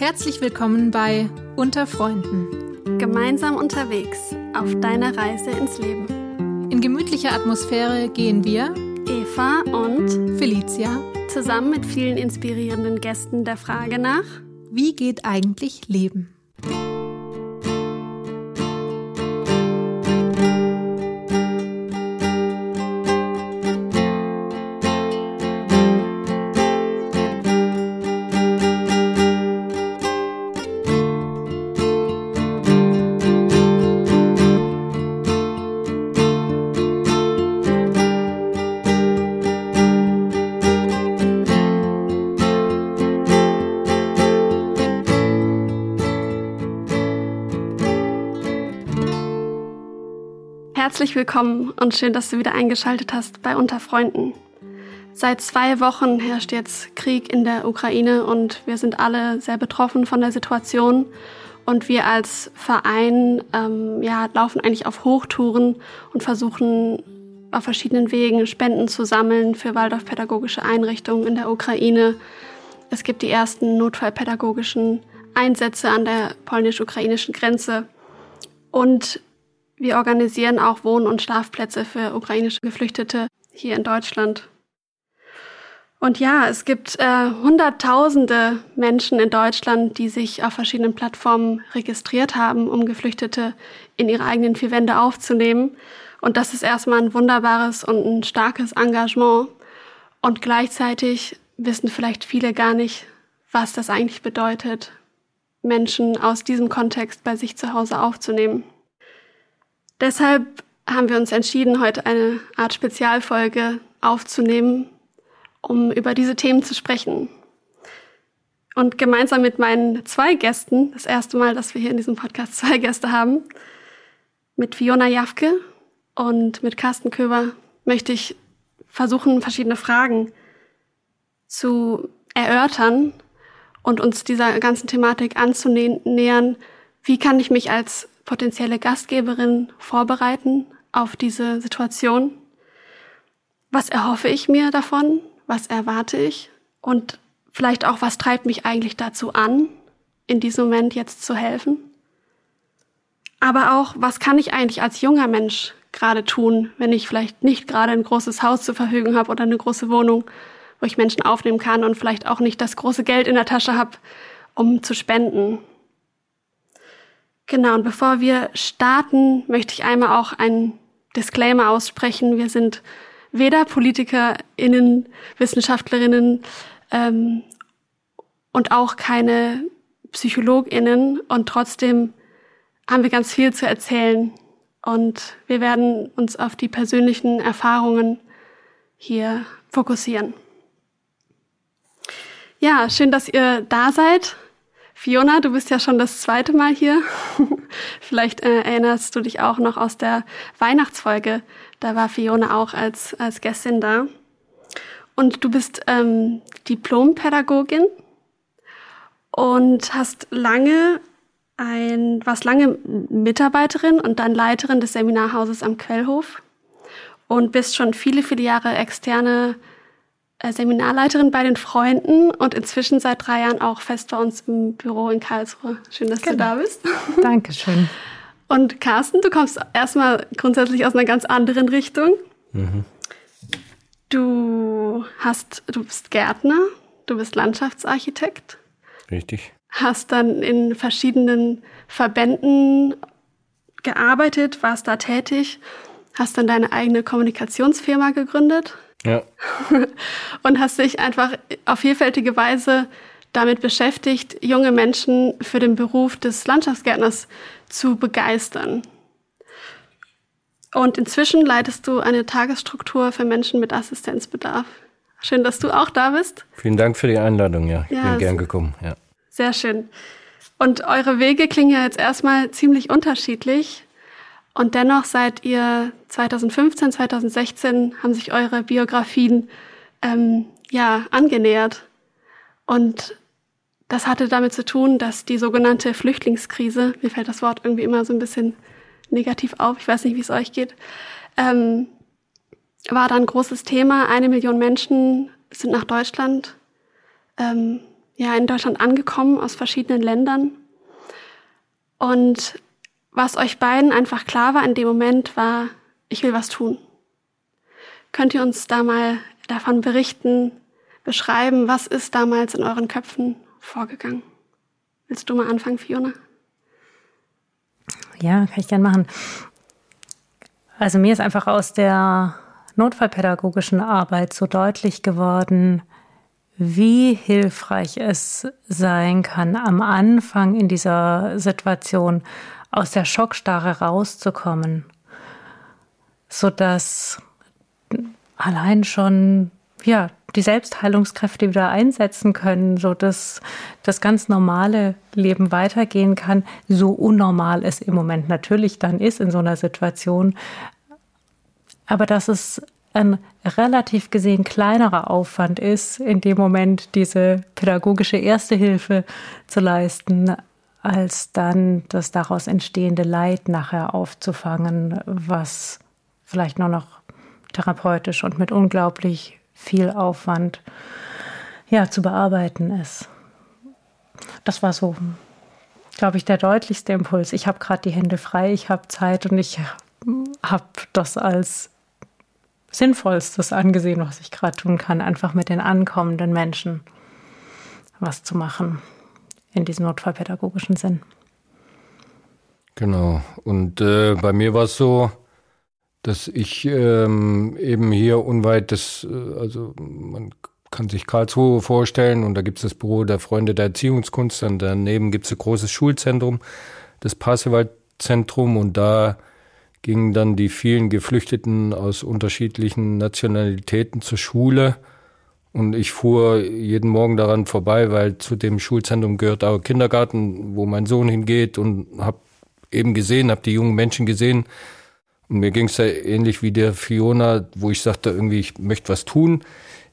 Herzlich willkommen bei Unter Freunden. Gemeinsam unterwegs auf deiner Reise ins Leben. In gemütlicher Atmosphäre gehen wir, Eva und Felicia, zusammen mit vielen inspirierenden Gästen der Frage nach, wie geht eigentlich Leben? Herzlich willkommen und schön, dass du wieder eingeschaltet hast bei Unter Freunden. Seit zwei Wochen herrscht jetzt Krieg in der Ukraine und wir sind alle sehr betroffen von der Situation. Und wir als Verein ähm, ja, laufen eigentlich auf Hochtouren und versuchen auf verschiedenen Wegen Spenden zu sammeln für Waldorfpädagogische Einrichtungen in der Ukraine. Es gibt die ersten notfallpädagogischen Einsätze an der polnisch-ukrainischen Grenze. Und wir organisieren auch Wohn- und Schlafplätze für ukrainische Geflüchtete hier in Deutschland. Und ja, es gibt äh, Hunderttausende Menschen in Deutschland, die sich auf verschiedenen Plattformen registriert haben, um Geflüchtete in ihre eigenen vier Wände aufzunehmen. Und das ist erstmal ein wunderbares und ein starkes Engagement. Und gleichzeitig wissen vielleicht viele gar nicht, was das eigentlich bedeutet, Menschen aus diesem Kontext bei sich zu Hause aufzunehmen. Deshalb haben wir uns entschieden, heute eine Art Spezialfolge aufzunehmen, um über diese Themen zu sprechen. Und gemeinsam mit meinen zwei Gästen, das erste Mal, dass wir hier in diesem Podcast zwei Gäste haben, mit Fiona Jafke und mit Carsten Köber, möchte ich versuchen, verschiedene Fragen zu erörtern und uns dieser ganzen Thematik anzunähern. Wie kann ich mich als potenzielle Gastgeberin vorbereiten auf diese Situation? Was erhoffe ich mir davon? Was erwarte ich? Und vielleicht auch, was treibt mich eigentlich dazu an, in diesem Moment jetzt zu helfen? Aber auch, was kann ich eigentlich als junger Mensch gerade tun, wenn ich vielleicht nicht gerade ein großes Haus zur Verfügung habe oder eine große Wohnung, wo ich Menschen aufnehmen kann und vielleicht auch nicht das große Geld in der Tasche habe, um zu spenden. Genau, und bevor wir starten, möchte ich einmal auch einen Disclaimer aussprechen. Wir sind weder PolitikerInnen, WissenschaftlerInnen ähm, und auch keine PsychologInnen und trotzdem haben wir ganz viel zu erzählen und wir werden uns auf die persönlichen Erfahrungen hier fokussieren. Ja, schön, dass ihr da seid. Fiona, du bist ja schon das zweite Mal hier. Vielleicht äh, erinnerst du dich auch noch aus der Weihnachtsfolge. Da war Fiona auch als, als Gästin da. Und du bist ähm, Diplompädagogin und hast lange ein, warst lange Mitarbeiterin und dann Leiterin des Seminarhauses am Quellhof und bist schon viele, viele Jahre externe Seminarleiterin bei den Freunden und inzwischen seit drei Jahren auch fest bei uns im Büro in Karlsruhe. Schön, dass genau. du da bist. Dankeschön. Und Carsten, du kommst erstmal grundsätzlich aus einer ganz anderen Richtung. Mhm. Du hast, du bist Gärtner, du bist Landschaftsarchitekt. Richtig. Hast dann in verschiedenen Verbänden gearbeitet, warst da tätig, hast dann deine eigene Kommunikationsfirma gegründet. Ja. und hast dich einfach auf vielfältige Weise damit beschäftigt, junge Menschen für den Beruf des Landschaftsgärtners zu begeistern. Und inzwischen leitest du eine Tagesstruktur für Menschen mit Assistenzbedarf. Schön, dass du auch da bist. Vielen Dank für die Einladung, ja. Ich ja, bin gern gekommen, ja. Sehr schön. Und eure Wege klingen ja jetzt erstmal ziemlich unterschiedlich. Und dennoch seid ihr 2015, 2016 haben sich eure Biografien ähm, ja angenähert. Und das hatte damit zu tun, dass die sogenannte Flüchtlingskrise, mir fällt das Wort irgendwie immer so ein bisschen negativ auf, ich weiß nicht, wie es euch geht, ähm, war dann ein großes Thema. Eine Million Menschen sind nach Deutschland ähm, ja in Deutschland angekommen aus verschiedenen Ländern. Und was euch beiden einfach klar war in dem Moment, war, ich will was tun. Könnt ihr uns da mal davon berichten, beschreiben, was ist damals in euren Köpfen vorgegangen? Willst du mal anfangen, Fiona? Ja, kann ich gern machen. Also mir ist einfach aus der notfallpädagogischen Arbeit so deutlich geworden, wie hilfreich es sein kann, am Anfang in dieser Situation aus der Schockstarre rauszukommen, sodass allein schon ja die Selbstheilungskräfte wieder einsetzen können, so dass das ganz normale Leben weitergehen kann, so unnormal es im Moment natürlich dann ist in so einer Situation, aber dass es ein relativ gesehen kleinerer Aufwand ist, in dem Moment diese pädagogische Erste Hilfe zu leisten, als dann das daraus entstehende Leid nachher aufzufangen, was vielleicht nur noch therapeutisch und mit unglaublich viel Aufwand ja, zu bearbeiten ist. Das war so, glaube ich, der deutlichste Impuls. Ich habe gerade die Hände frei, ich habe Zeit und ich habe das als Sinnvollstes angesehen, was ich gerade tun kann, einfach mit den ankommenden Menschen was zu machen in diesem notfallpädagogischen Sinn. Genau. Und äh, bei mir war es so, dass ich ähm, eben hier unweit des, äh, also man kann sich Karlsruhe vorstellen und da gibt es das Büro der Freunde der Erziehungskunst und daneben gibt es ein großes Schulzentrum, das Pasewaldzentrum und da gingen dann die vielen Geflüchteten aus unterschiedlichen Nationalitäten zur Schule. Und ich fuhr jeden Morgen daran vorbei, weil zu dem Schulzentrum gehört auch Kindergarten, wo mein Sohn hingeht und habe eben gesehen, habe die jungen Menschen gesehen. Und mir ging es ja ähnlich wie der Fiona, wo ich sagte, irgendwie, ich möchte was tun.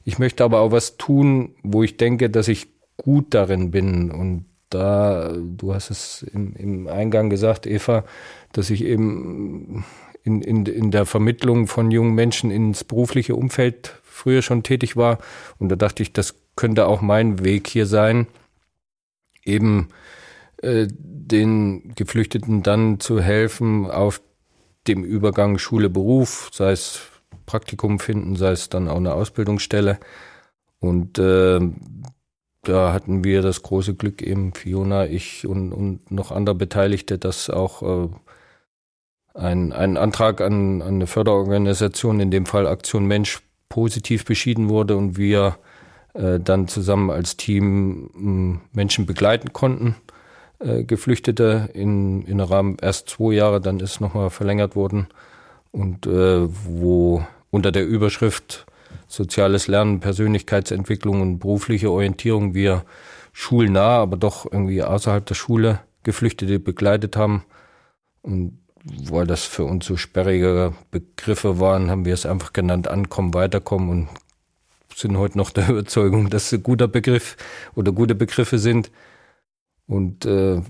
Ich möchte aber auch was tun, wo ich denke, dass ich gut darin bin. Und da, du hast es im, im Eingang gesagt, Eva, dass ich eben in, in, in der Vermittlung von jungen Menschen ins berufliche Umfeld früher schon tätig war. Und da dachte ich, das könnte auch mein Weg hier sein, eben äh, den Geflüchteten dann zu helfen auf dem Übergang Schule-Beruf, sei es Praktikum finden, sei es dann auch eine Ausbildungsstelle. Und äh, da hatten wir das große Glück, eben Fiona, ich und, und noch andere Beteiligte, dass auch äh, ein, ein Antrag an, an eine Förderorganisation, in dem Fall Aktion Mensch, positiv beschieden wurde und wir äh, dann zusammen als Team äh, Menschen begleiten konnten, äh, Geflüchtete in, in Rahmen erst zwei Jahre, dann ist nochmal verlängert worden und äh, wo unter der Überschrift soziales Lernen, Persönlichkeitsentwicklung und berufliche Orientierung wir schulnah, aber doch irgendwie außerhalb der Schule Geflüchtete begleitet haben. Und weil das für uns so sperrige Begriffe waren, haben wir es einfach genannt, ankommen, weiterkommen und sind heute noch der Überzeugung, dass es ein guter Begriff oder gute Begriffe sind. Und äh,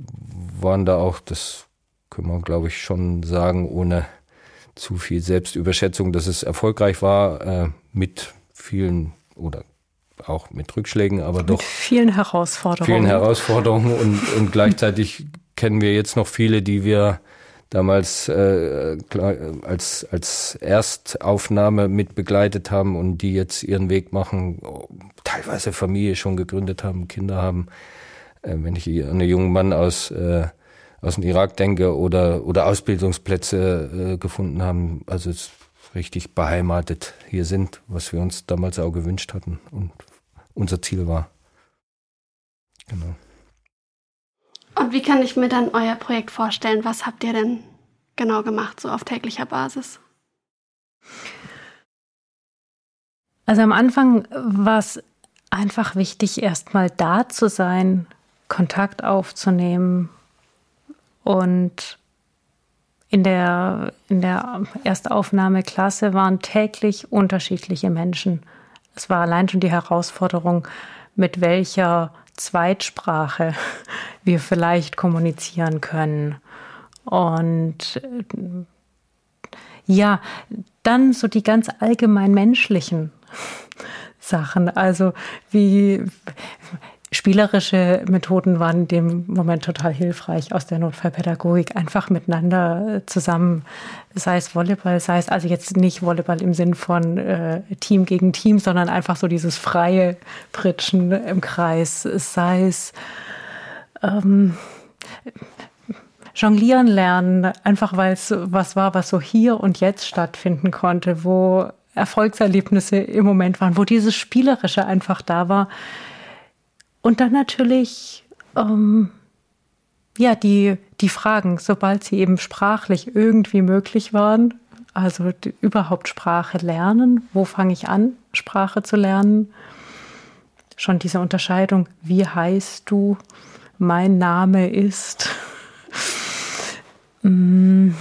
waren da auch, das können wir, glaube ich, schon sagen, ohne zu viel Selbstüberschätzung, dass es erfolgreich war, äh, mit vielen oder auch mit Rückschlägen, aber mit doch vielen Herausforderungen. Vielen Herausforderungen und, und gleichzeitig kennen wir jetzt noch viele, die wir damals äh, als, als Erstaufnahme mit begleitet haben und die jetzt ihren Weg machen, teilweise Familie schon gegründet haben, Kinder haben. Äh, wenn ich an einen jungen Mann aus, äh, aus dem Irak denke oder, oder Ausbildungsplätze äh, gefunden haben, also es richtig beheimatet hier sind, was wir uns damals auch gewünscht hatten und unser Ziel war. Genau. Und wie kann ich mir dann euer Projekt vorstellen? Was habt ihr denn genau gemacht, so auf täglicher Basis? Also am Anfang war es einfach wichtig, erstmal da zu sein, Kontakt aufzunehmen und in der, in der Erstaufnahmeklasse waren täglich unterschiedliche Menschen. Es war allein schon die Herausforderung, mit welcher Zweitsprache wir vielleicht kommunizieren können. Und ja, dann so die ganz allgemein menschlichen Sachen. Also wie spielerische Methoden waren in dem Moment total hilfreich aus der Notfallpädagogik. Einfach miteinander äh, zusammen, sei es Volleyball, sei es also jetzt nicht Volleyball im Sinn von äh, Team gegen Team, sondern einfach so dieses freie Pritschen im Kreis, sei es ähm, jonglieren lernen, einfach weil es was war, was so hier und jetzt stattfinden konnte, wo Erfolgserlebnisse im Moment waren, wo dieses Spielerische einfach da war. Und dann natürlich, ähm, ja, die, die Fragen, sobald sie eben sprachlich irgendwie möglich waren, also die, überhaupt Sprache lernen, wo fange ich an, Sprache zu lernen? Schon diese Unterscheidung, wie heißt du? Mein Name ist. mm.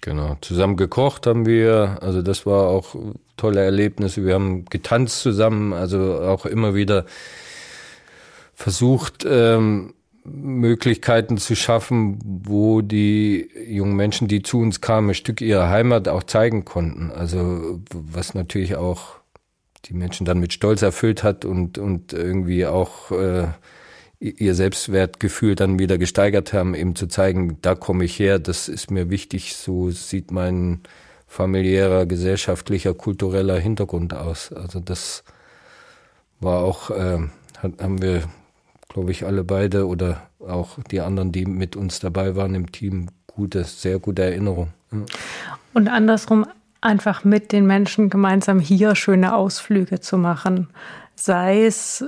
Genau, zusammen gekocht haben wir, also das war auch tolle Erlebnisse. Wir haben getanzt zusammen, also auch immer wieder versucht, ähm, Möglichkeiten zu schaffen, wo die jungen Menschen, die zu uns kamen, ein Stück ihrer Heimat auch zeigen konnten. Also was natürlich auch die Menschen dann mit Stolz erfüllt hat und, und irgendwie auch äh, ihr Selbstwertgefühl dann wieder gesteigert haben, eben zu zeigen, da komme ich her, das ist mir wichtig, so sieht mein familiärer, gesellschaftlicher, kultureller Hintergrund aus. Also das war auch, äh, haben wir, glaube ich, alle beide oder auch die anderen, die mit uns dabei waren im Team, gute, sehr gute Erinnerung. Und andersrum einfach mit den Menschen gemeinsam hier schöne Ausflüge zu machen. Sei es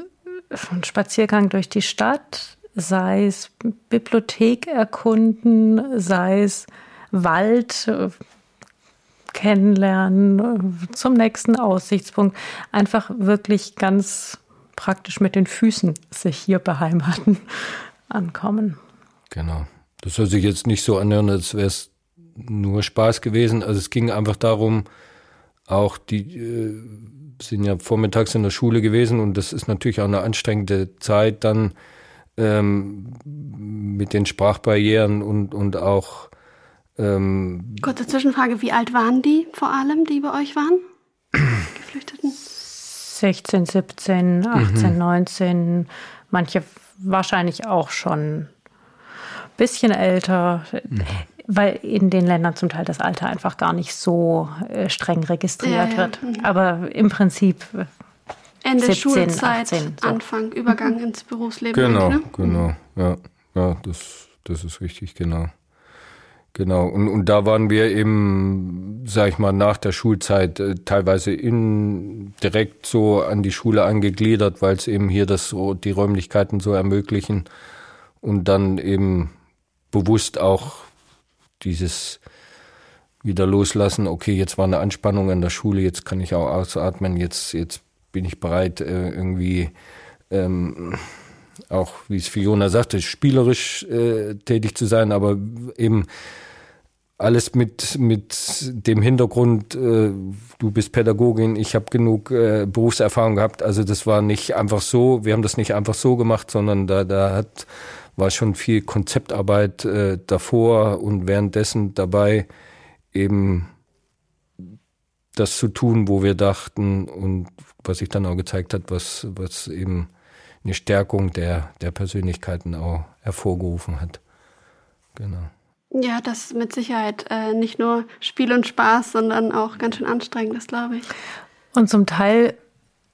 ein Spaziergang durch die Stadt, sei es Bibliothek erkunden, sei es Wald äh, kennenlernen, äh, zum nächsten Aussichtspunkt. Einfach wirklich ganz praktisch mit den Füßen sich hier beheimaten, ankommen. Genau. Das soll sich jetzt nicht so anhören, als wäre es nur Spaß gewesen. Also es ging einfach darum, auch die äh, sind ja vormittags in der Schule gewesen und das ist natürlich auch eine anstrengende Zeit dann ähm, mit den Sprachbarrieren und, und auch ähm, Kurze Zwischenfrage, wie alt waren die vor allem, die bei euch waren? Geflüchteten? 16, 17, 18, mhm. 19, manche wahrscheinlich auch schon ein bisschen älter. Mhm weil in den Ländern zum Teil das Alter einfach gar nicht so äh, streng registriert ja, ja. wird. Mhm. Aber im Prinzip Ende 17, Schulzeit, 18, so. Anfang, Übergang mhm. ins Berufsleben. Genau, ne? genau, ja, ja, das, das ist richtig, genau. Genau, und, und da waren wir eben, sag ich mal, nach der Schulzeit äh, teilweise in, direkt so an die Schule angegliedert, weil es eben hier das so, die Räumlichkeiten so ermöglichen. Und dann eben bewusst auch dieses wieder loslassen, okay, jetzt war eine Anspannung in der Schule, jetzt kann ich auch ausatmen, jetzt, jetzt bin ich bereit, äh, irgendwie ähm, auch, wie es Fiona sagte, spielerisch äh, tätig zu sein, aber eben alles mit, mit dem Hintergrund, äh, du bist Pädagogin, ich habe genug äh, Berufserfahrung gehabt. Also das war nicht einfach so, wir haben das nicht einfach so gemacht, sondern da, da hat war schon viel Konzeptarbeit äh, davor und währenddessen dabei, eben das zu tun, wo wir dachten und was sich dann auch gezeigt hat, was, was eben eine Stärkung der, der Persönlichkeiten auch hervorgerufen hat. Genau. Ja, das ist mit Sicherheit äh, nicht nur Spiel und Spaß, sondern auch ganz schön anstrengend, das glaube ich. Und zum Teil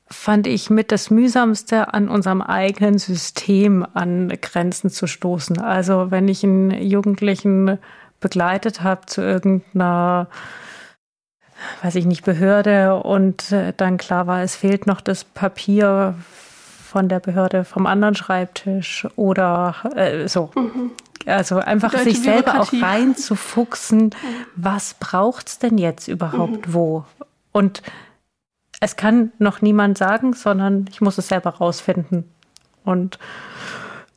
fand ich mit das mühsamste an unserem eigenen System an Grenzen zu stoßen. Also wenn ich einen Jugendlichen begleitet habe zu irgendeiner weiß ich nicht, Behörde und äh, dann klar war, es fehlt noch das Papier von der Behörde vom anderen Schreibtisch oder äh, so. Mhm. Also einfach sich selber auch reinzufuchsen, was braucht's denn jetzt überhaupt mhm. wo? Und es kann noch niemand sagen, sondern ich muss es selber rausfinden. Und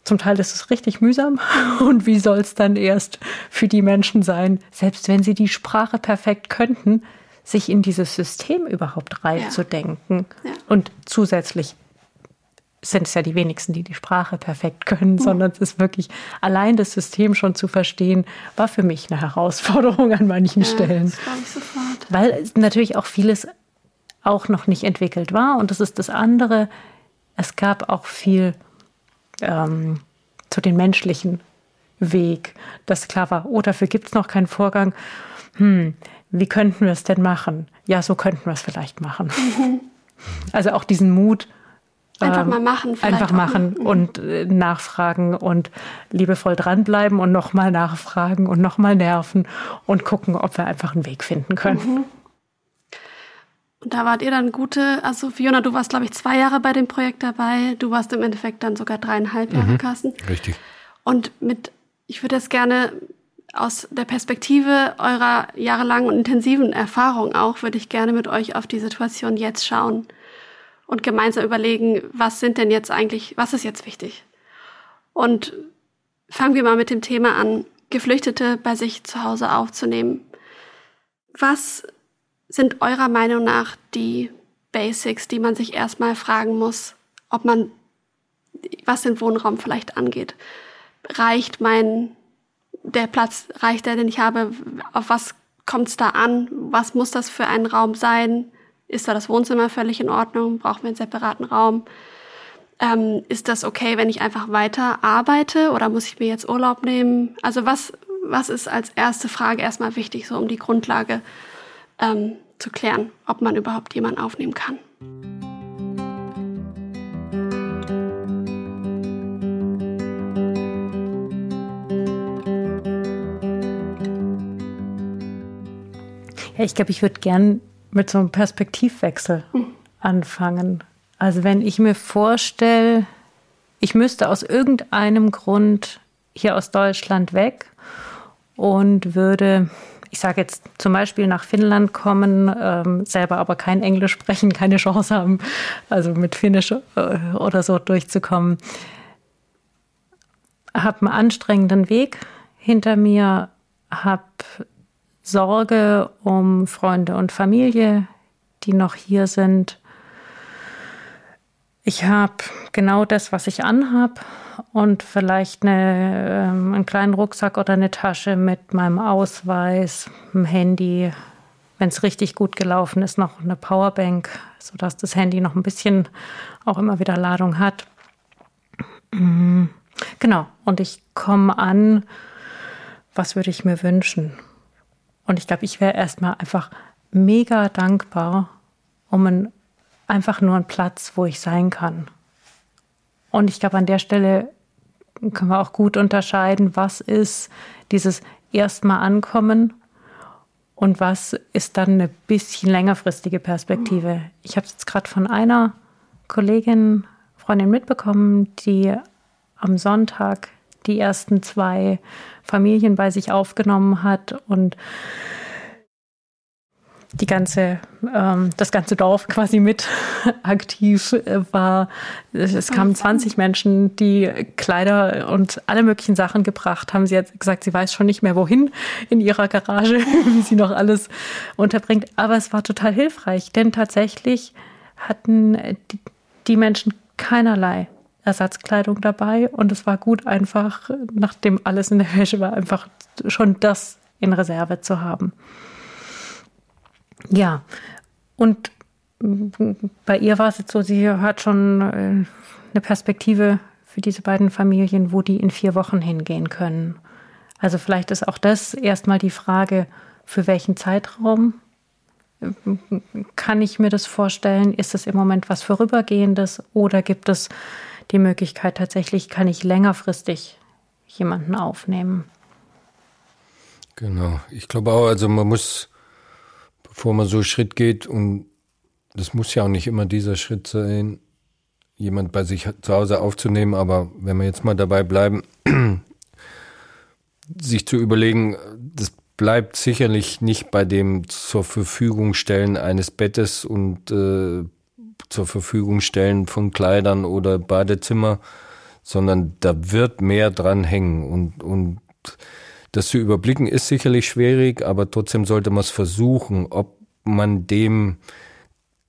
zum Teil ist es richtig mühsam. Und wie soll es dann erst für die Menschen sein, selbst wenn sie die Sprache perfekt könnten, sich in dieses System überhaupt reinzudenken? Ja. Ja. Und zusätzlich sind es ja die wenigsten, die die Sprache perfekt können, mhm. sondern es ist wirklich allein das System schon zu verstehen, war für mich eine Herausforderung an manchen ja, Stellen. Das ich sofort. Weil natürlich auch vieles auch noch nicht entwickelt war. Und das ist das andere. Es gab auch viel ähm, zu den menschlichen Weg, das klar war, oh, dafür gibt es noch keinen Vorgang. Hm, wie könnten wir es denn machen? Ja, so könnten wir es vielleicht machen. Mhm. Also auch diesen Mut. Einfach ähm, mal machen. Einfach machen mhm. und äh, nachfragen und liebevoll dranbleiben und nochmal nachfragen und nochmal nerven und gucken, ob wir einfach einen Weg finden können. Mhm. Und da wart ihr dann gute, also Fiona, du warst, glaube ich, zwei Jahre bei dem Projekt dabei. Du warst im Endeffekt dann sogar dreieinhalb Jahre, mhm, Carsten. Richtig. Und mit, ich würde das gerne aus der Perspektive eurer jahrelangen und intensiven Erfahrung auch, würde ich gerne mit euch auf die Situation jetzt schauen und gemeinsam überlegen, was sind denn jetzt eigentlich, was ist jetzt wichtig? Und fangen wir mal mit dem Thema an, Geflüchtete bei sich zu Hause aufzunehmen. Was sind eurer Meinung nach die Basics, die man sich erstmal fragen muss, ob man, was den Wohnraum vielleicht angeht? Reicht mein, der Platz, reicht der, den ich habe? Auf was kommt es da an? Was muss das für ein Raum sein? Ist da das Wohnzimmer völlig in Ordnung? Brauchen wir einen separaten Raum? Ähm, ist das okay, wenn ich einfach weiter arbeite oder muss ich mir jetzt Urlaub nehmen? Also was, was ist als erste Frage erstmal wichtig, so um die Grundlage ähm, zu klären, ob man überhaupt jemanden aufnehmen kann. Ja, ich glaube, ich würde gern mit so einem Perspektivwechsel anfangen. Also wenn ich mir vorstelle, ich müsste aus irgendeinem Grund hier aus Deutschland weg und würde ich sage jetzt zum Beispiel nach Finnland kommen, ähm, selber aber kein Englisch sprechen, keine Chance haben, also mit Finnisch äh, oder so durchzukommen. Habe einen anstrengenden Weg hinter mir, habe Sorge um Freunde und Familie, die noch hier sind. Ich habe genau das, was ich anhab und vielleicht eine, ähm, einen kleinen Rucksack oder eine Tasche mit meinem Ausweis, einem Handy. Wenn es richtig gut gelaufen ist, noch eine Powerbank, sodass das Handy noch ein bisschen auch immer wieder Ladung hat. Mhm. Genau, und ich komme an, was würde ich mir wünschen? Und ich glaube, ich wäre erstmal einfach mega dankbar um ein, einfach nur einen Platz, wo ich sein kann. Und ich glaube, an der Stelle können wir auch gut unterscheiden, was ist dieses erstmal ankommen und was ist dann eine bisschen längerfristige Perspektive. Ich habe es jetzt gerade von einer Kollegin, Freundin mitbekommen, die am Sonntag die ersten zwei Familien bei sich aufgenommen hat und die ganze, ähm, das ganze Dorf quasi mit aktiv äh, war. Es kamen 20 Menschen, die Kleider und alle möglichen Sachen gebracht haben. Sie hat gesagt, sie weiß schon nicht mehr wohin in ihrer Garage, wie sie noch alles unterbringt. Aber es war total hilfreich, denn tatsächlich hatten die, die Menschen keinerlei Ersatzkleidung dabei und es war gut einfach, nachdem alles in der Wäsche war, einfach schon das in Reserve zu haben. Ja, und bei ihr war es jetzt so, sie hat schon äh, eine Perspektive für diese beiden Familien, wo die in vier Wochen hingehen können. Also vielleicht ist auch das erstmal die Frage, für welchen Zeitraum kann ich mir das vorstellen? Ist es im Moment was Vorübergehendes oder gibt es die Möglichkeit tatsächlich, kann ich längerfristig jemanden aufnehmen? Genau, ich glaube auch, also man muss bevor man so einen Schritt geht und das muss ja auch nicht immer dieser Schritt sein, jemand bei sich zu Hause aufzunehmen, aber wenn wir jetzt mal dabei bleiben, sich zu überlegen, das bleibt sicherlich nicht bei dem zur Verfügung stellen eines Bettes und äh, zur Verfügung stellen von Kleidern oder Badezimmer, sondern da wird mehr dran hängen. Und, und das zu überblicken ist sicherlich schwierig, aber trotzdem sollte man es versuchen, ob man dem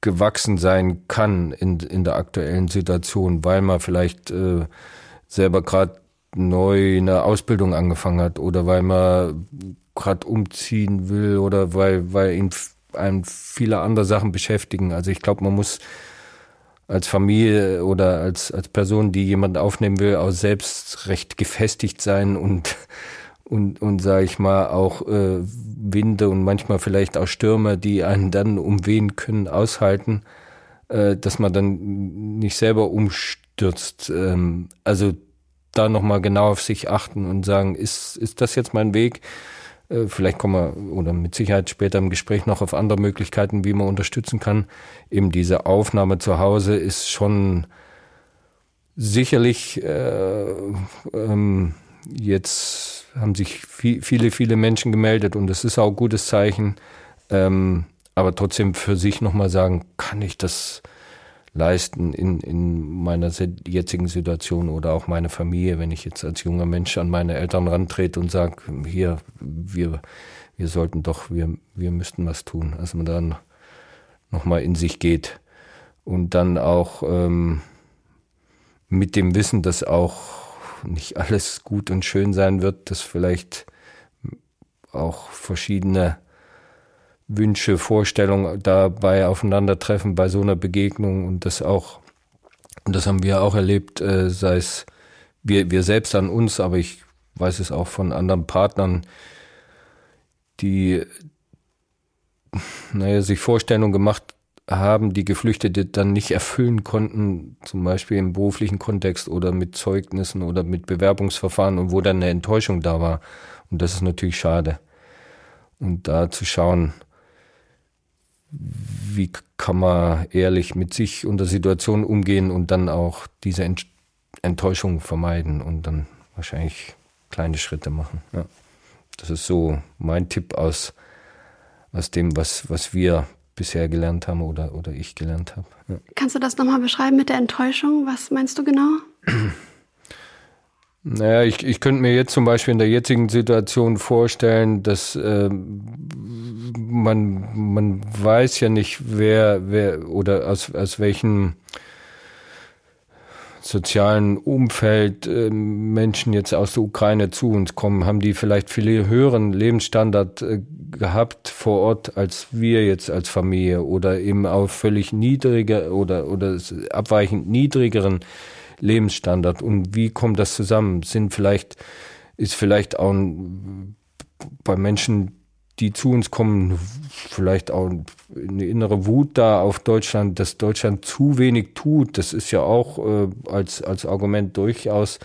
gewachsen sein kann in, in der aktuellen Situation, weil man vielleicht äh, selber gerade neu eine Ausbildung angefangen hat oder weil man gerade umziehen will oder weil, weil ihn einem viele andere Sachen beschäftigen. Also ich glaube, man muss als Familie oder als, als Person, die jemanden aufnehmen will, auch selbst recht gefestigt sein und, und, und sage ich mal, auch äh, Winde und manchmal vielleicht auch Stürme, die einen dann umwehen können, aushalten, äh, dass man dann nicht selber umstürzt. Ähm, also da nochmal genau auf sich achten und sagen, ist, ist das jetzt mein Weg? Äh, vielleicht kommen wir oder mit Sicherheit später im Gespräch noch auf andere Möglichkeiten, wie man unterstützen kann. Eben diese Aufnahme zu Hause ist schon sicherlich äh, ähm, jetzt haben sich viel, viele, viele Menschen gemeldet und das ist auch ein gutes Zeichen. Ähm, aber trotzdem für sich nochmal sagen, kann ich das leisten in, in meiner jetzigen Situation oder auch meine Familie, wenn ich jetzt als junger Mensch an meine Eltern rantrete und sage, hier, wir, wir sollten doch, wir, wir müssten was tun. Also man dann nochmal in sich geht und dann auch ähm, mit dem Wissen, dass auch nicht alles gut und schön sein wird, dass vielleicht auch verschiedene Wünsche, Vorstellungen dabei aufeinandertreffen bei so einer Begegnung und das auch, und das haben wir auch erlebt, äh, sei es wir, wir selbst an uns, aber ich weiß es auch von anderen Partnern, die, naja, sich Vorstellungen gemacht haben, die Geflüchtete dann nicht erfüllen konnten, zum Beispiel im beruflichen Kontext oder mit Zeugnissen oder mit Bewerbungsverfahren und wo dann eine Enttäuschung da war. Und das ist natürlich schade. Und da zu schauen, wie kann man ehrlich mit sich und der Situation umgehen und dann auch diese Ent Enttäuschung vermeiden und dann wahrscheinlich kleine Schritte machen. Ja. Das ist so mein Tipp aus, aus dem, was, was wir bisher gelernt haben oder, oder ich gelernt habe. Ja. Kannst du das nochmal beschreiben mit der Enttäuschung? Was meinst du genau? Naja, ich, ich könnte mir jetzt zum Beispiel in der jetzigen Situation vorstellen, dass äh, man, man weiß ja nicht, wer, wer oder aus, aus welchem sozialen Umfeld äh, Menschen jetzt aus der Ukraine zu uns kommen. Haben die vielleicht viel höheren Lebensstandard äh, gehabt vor Ort als wir jetzt als Familie oder eben auch völlig niedriger oder, oder abweichend niedrigeren Lebensstandard und wie kommt das zusammen? Sind vielleicht, ist vielleicht auch bei Menschen, die zu uns kommen, vielleicht auch eine innere Wut da auf Deutschland, dass Deutschland zu wenig tut. Das ist ja auch äh, als, als Argument durchaus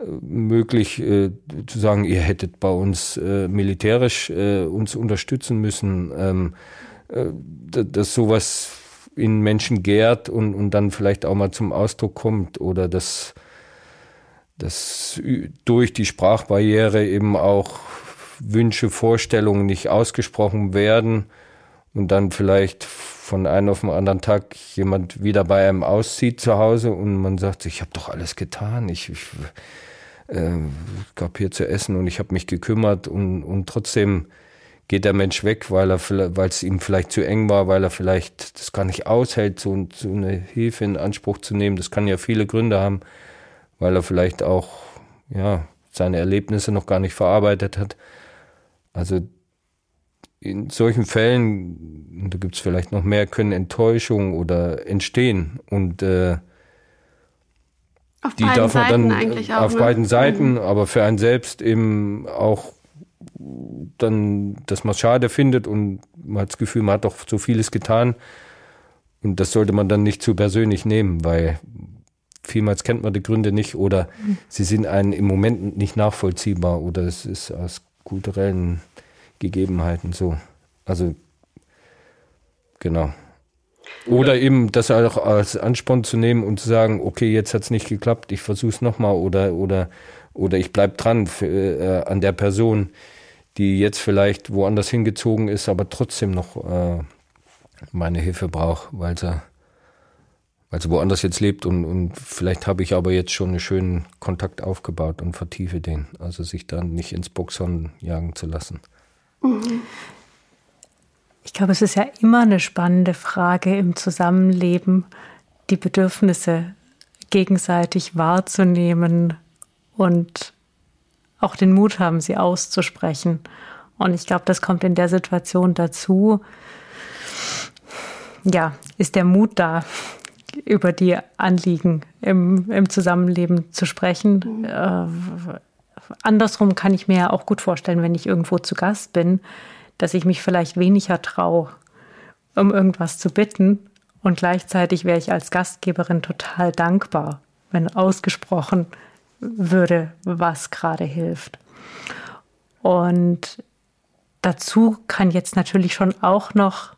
äh, möglich äh, zu sagen, ihr hättet bei uns äh, militärisch äh, uns unterstützen müssen. Ähm, äh, dass sowas in Menschen gärt und, und dann vielleicht auch mal zum Ausdruck kommt oder dass, dass durch die Sprachbarriere eben auch Wünsche, Vorstellungen nicht ausgesprochen werden und dann vielleicht von einem auf den anderen Tag jemand wieder bei einem auszieht zu Hause und man sagt, ich habe doch alles getan, ich, ich äh, gab hier zu essen und ich habe mich gekümmert und, und trotzdem geht der Mensch weg, weil er weil es ihm vielleicht zu eng war, weil er vielleicht das gar nicht aushält, so, so eine Hilfe in Anspruch zu nehmen. Das kann ja viele Gründe haben, weil er vielleicht auch ja seine Erlebnisse noch gar nicht verarbeitet hat. Also in solchen Fällen, da gibt es vielleicht noch mehr, können Enttäuschungen oder entstehen und äh, auf die darf man Seiten dann auf ne? beiden Seiten, mhm. aber für einen selbst eben auch dann, dass man es schade findet und man hat das Gefühl, man hat doch so vieles getan. Und das sollte man dann nicht zu persönlich nehmen, weil vielmals kennt man die Gründe nicht oder mhm. sie sind einem im Moment nicht nachvollziehbar oder es ist aus kulturellen Gegebenheiten so. Also, genau. Oder eben das auch als Ansporn zu nehmen und zu sagen, okay, jetzt hat es nicht geklappt, ich versuche es nochmal oder, oder, oder ich bleibe dran für, äh, an der Person, die jetzt vielleicht woanders hingezogen ist, aber trotzdem noch äh, meine Hilfe braucht, weil sie, weil sie woanders jetzt lebt und, und vielleicht habe ich aber jetzt schon einen schönen Kontakt aufgebaut und vertiefe den. Also sich dann nicht ins Boxhorn jagen zu lassen. Ich glaube, es ist ja immer eine spannende Frage im Zusammenleben, die Bedürfnisse gegenseitig wahrzunehmen und auch den Mut haben, sie auszusprechen. Und ich glaube, das kommt in der Situation dazu. Ja, ist der Mut da, über die Anliegen im, im Zusammenleben zu sprechen. Äh, andersrum kann ich mir auch gut vorstellen, wenn ich irgendwo zu Gast bin, dass ich mich vielleicht weniger traue, um irgendwas zu bitten. Und gleichzeitig wäre ich als Gastgeberin total dankbar, wenn ausgesprochen würde, was gerade hilft. Und dazu kann jetzt natürlich schon auch noch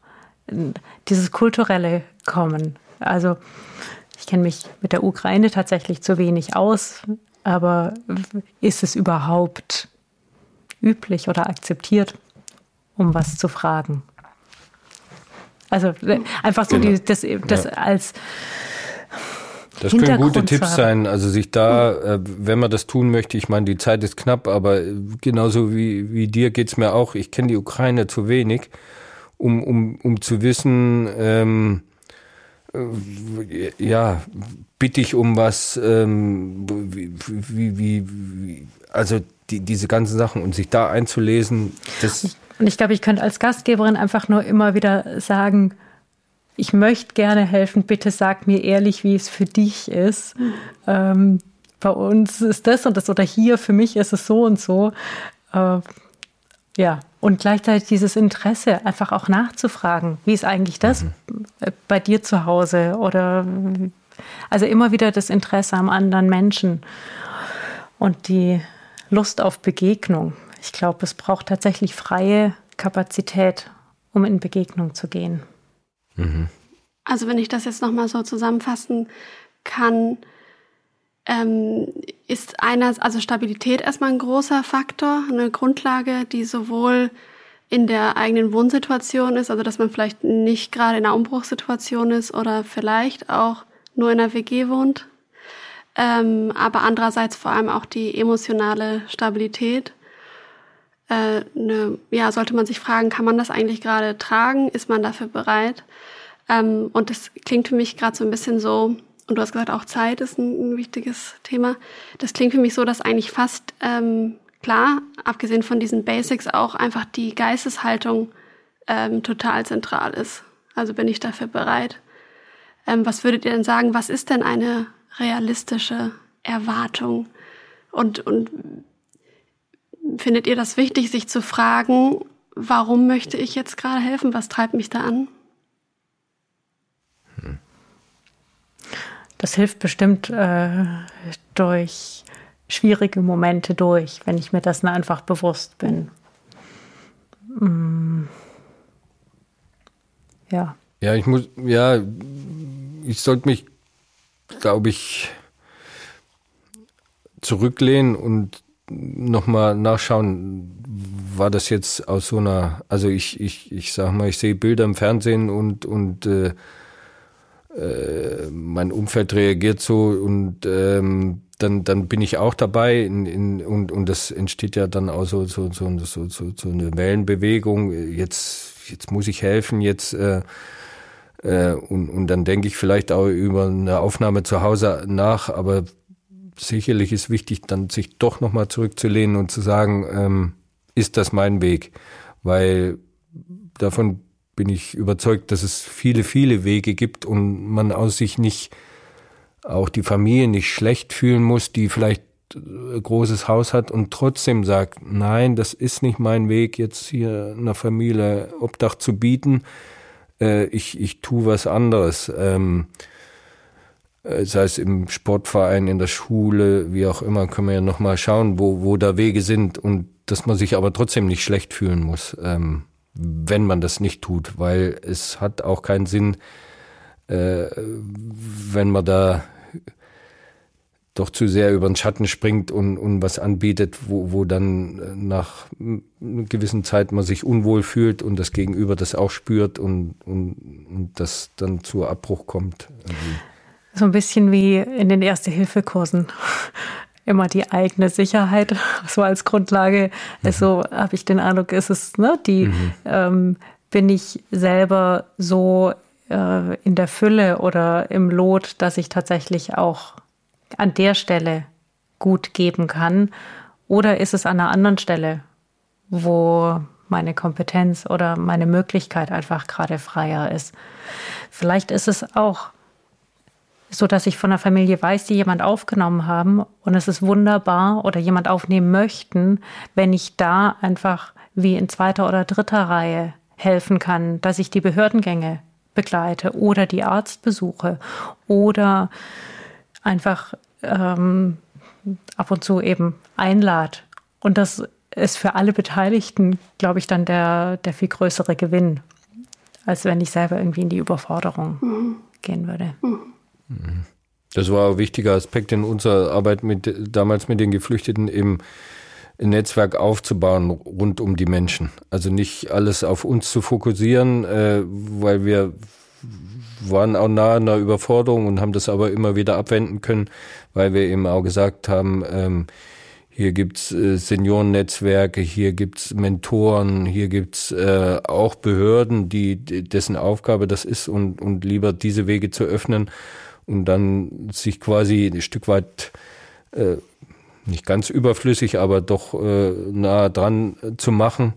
dieses Kulturelle kommen. Also ich kenne mich mit der Ukraine tatsächlich zu wenig aus, aber ist es überhaupt üblich oder akzeptiert, um was zu fragen? Also einfach so genau. die, das, das ja. als das können gute Tipps sein, also sich da, äh, wenn man das tun möchte, ich meine, die Zeit ist knapp, aber genauso wie, wie dir geht's mir auch, ich kenne die Ukraine zu wenig, um, um, um zu wissen, ähm, äh, ja, bitte ich um was, ähm, wie, wie, wie, wie, also die, diese ganzen Sachen und sich da einzulesen, das. Und ich glaube, ich könnte als Gastgeberin einfach nur immer wieder sagen, ich möchte gerne helfen, bitte sag mir ehrlich, wie es für dich ist. Ähm, bei uns ist das und das oder hier, für mich ist es so und so. Äh, ja, und gleichzeitig dieses Interesse, einfach auch nachzufragen, wie ist eigentlich das mhm. bei dir zu Hause oder also immer wieder das Interesse am anderen Menschen und die Lust auf Begegnung. Ich glaube, es braucht tatsächlich freie Kapazität, um in Begegnung zu gehen. Mhm. Also wenn ich das jetzt nochmal so zusammenfassen kann, ähm, ist einer, also Stabilität erstmal ein großer Faktor, eine Grundlage, die sowohl in der eigenen Wohnsituation ist, also dass man vielleicht nicht gerade in einer Umbruchssituation ist oder vielleicht auch nur in einer WG wohnt, ähm, aber andererseits vor allem auch die emotionale Stabilität. Äh, ne, ja, sollte man sich fragen, kann man das eigentlich gerade tragen? Ist man dafür bereit? Ähm, und das klingt für mich gerade so ein bisschen so, und du hast gesagt, auch Zeit ist ein, ein wichtiges Thema. Das klingt für mich so, dass eigentlich fast ähm, klar, abgesehen von diesen Basics, auch einfach die Geisteshaltung ähm, total zentral ist. Also bin ich dafür bereit. Ähm, was würdet ihr denn sagen, was ist denn eine realistische Erwartung? Und, und findet ihr das wichtig, sich zu fragen, warum möchte ich jetzt gerade helfen? Was treibt mich da an? Das hilft bestimmt äh, durch schwierige Momente durch, wenn ich mir das einfach bewusst bin. Mm. Ja. Ja, ich muss, ja, ich sollte mich, glaube ich, zurücklehnen und nochmal nachschauen, war das jetzt aus so einer, also ich, ich, ich sag mal, ich sehe Bilder im Fernsehen und, und äh, äh, mein Umfeld reagiert so und ähm, dann, dann bin ich auch dabei in, in, und, und das entsteht ja dann auch so, so, so, so, so, so eine Wellenbewegung. Jetzt, jetzt muss ich helfen, jetzt äh, äh, und, und dann denke ich vielleicht auch über eine Aufnahme zu Hause nach, aber sicherlich ist wichtig, dann sich doch nochmal zurückzulehnen und zu sagen, ähm, ist das mein Weg? Weil davon bin ich überzeugt, dass es viele, viele Wege gibt und man aus sich nicht, auch die Familie nicht schlecht fühlen muss, die vielleicht ein großes Haus hat und trotzdem sagt, nein, das ist nicht mein Weg, jetzt hier einer Familie Obdach zu bieten. Äh, ich, ich tue was anderes. Ähm, äh, sei es im Sportverein, in der Schule, wie auch immer, können wir ja nochmal schauen, wo, wo da Wege sind und dass man sich aber trotzdem nicht schlecht fühlen muss, ähm, wenn man das nicht tut, weil es hat auch keinen Sinn, äh, wenn man da doch zu sehr über den Schatten springt und, und was anbietet, wo, wo dann nach einer gewissen Zeit man sich unwohl fühlt und das Gegenüber das auch spürt und, und, und das dann zu Abbruch kommt. Also so ein bisschen wie in den Erste-Hilfe-Kursen. Immer die eigene Sicherheit, so als Grundlage. Mhm. Also habe ich den Eindruck, ist es, ne, die mhm. ähm, bin ich selber so äh, in der Fülle oder im Lot, dass ich tatsächlich auch an der Stelle gut geben kann? Oder ist es an einer anderen Stelle, wo meine Kompetenz oder meine Möglichkeit einfach gerade freier ist? Vielleicht ist es auch so dass ich von der Familie weiß, die jemand aufgenommen haben und es ist wunderbar oder jemand aufnehmen möchten, wenn ich da einfach wie in zweiter oder dritter Reihe helfen kann, dass ich die Behördengänge begleite oder die Arztbesuche oder einfach ähm, ab und zu eben einlad. Und das ist für alle Beteiligten, glaube ich, dann der, der viel größere Gewinn, als wenn ich selber irgendwie in die Überforderung mhm. gehen würde. Mhm. Das war ein wichtiger Aspekt in unserer Arbeit mit, damals mit den Geflüchteten, ein Netzwerk aufzubauen rund um die Menschen. Also nicht alles auf uns zu fokussieren, äh, weil wir waren auch nahe einer Überforderung und haben das aber immer wieder abwenden können, weil wir eben auch gesagt haben, ähm, hier gibt's äh, Seniorennetzwerke, hier gibt's Mentoren, hier gibt's äh, auch Behörden, die dessen Aufgabe das ist und, und lieber diese Wege zu öffnen und dann sich quasi ein Stück weit äh, nicht ganz überflüssig, aber doch äh, nah dran zu machen.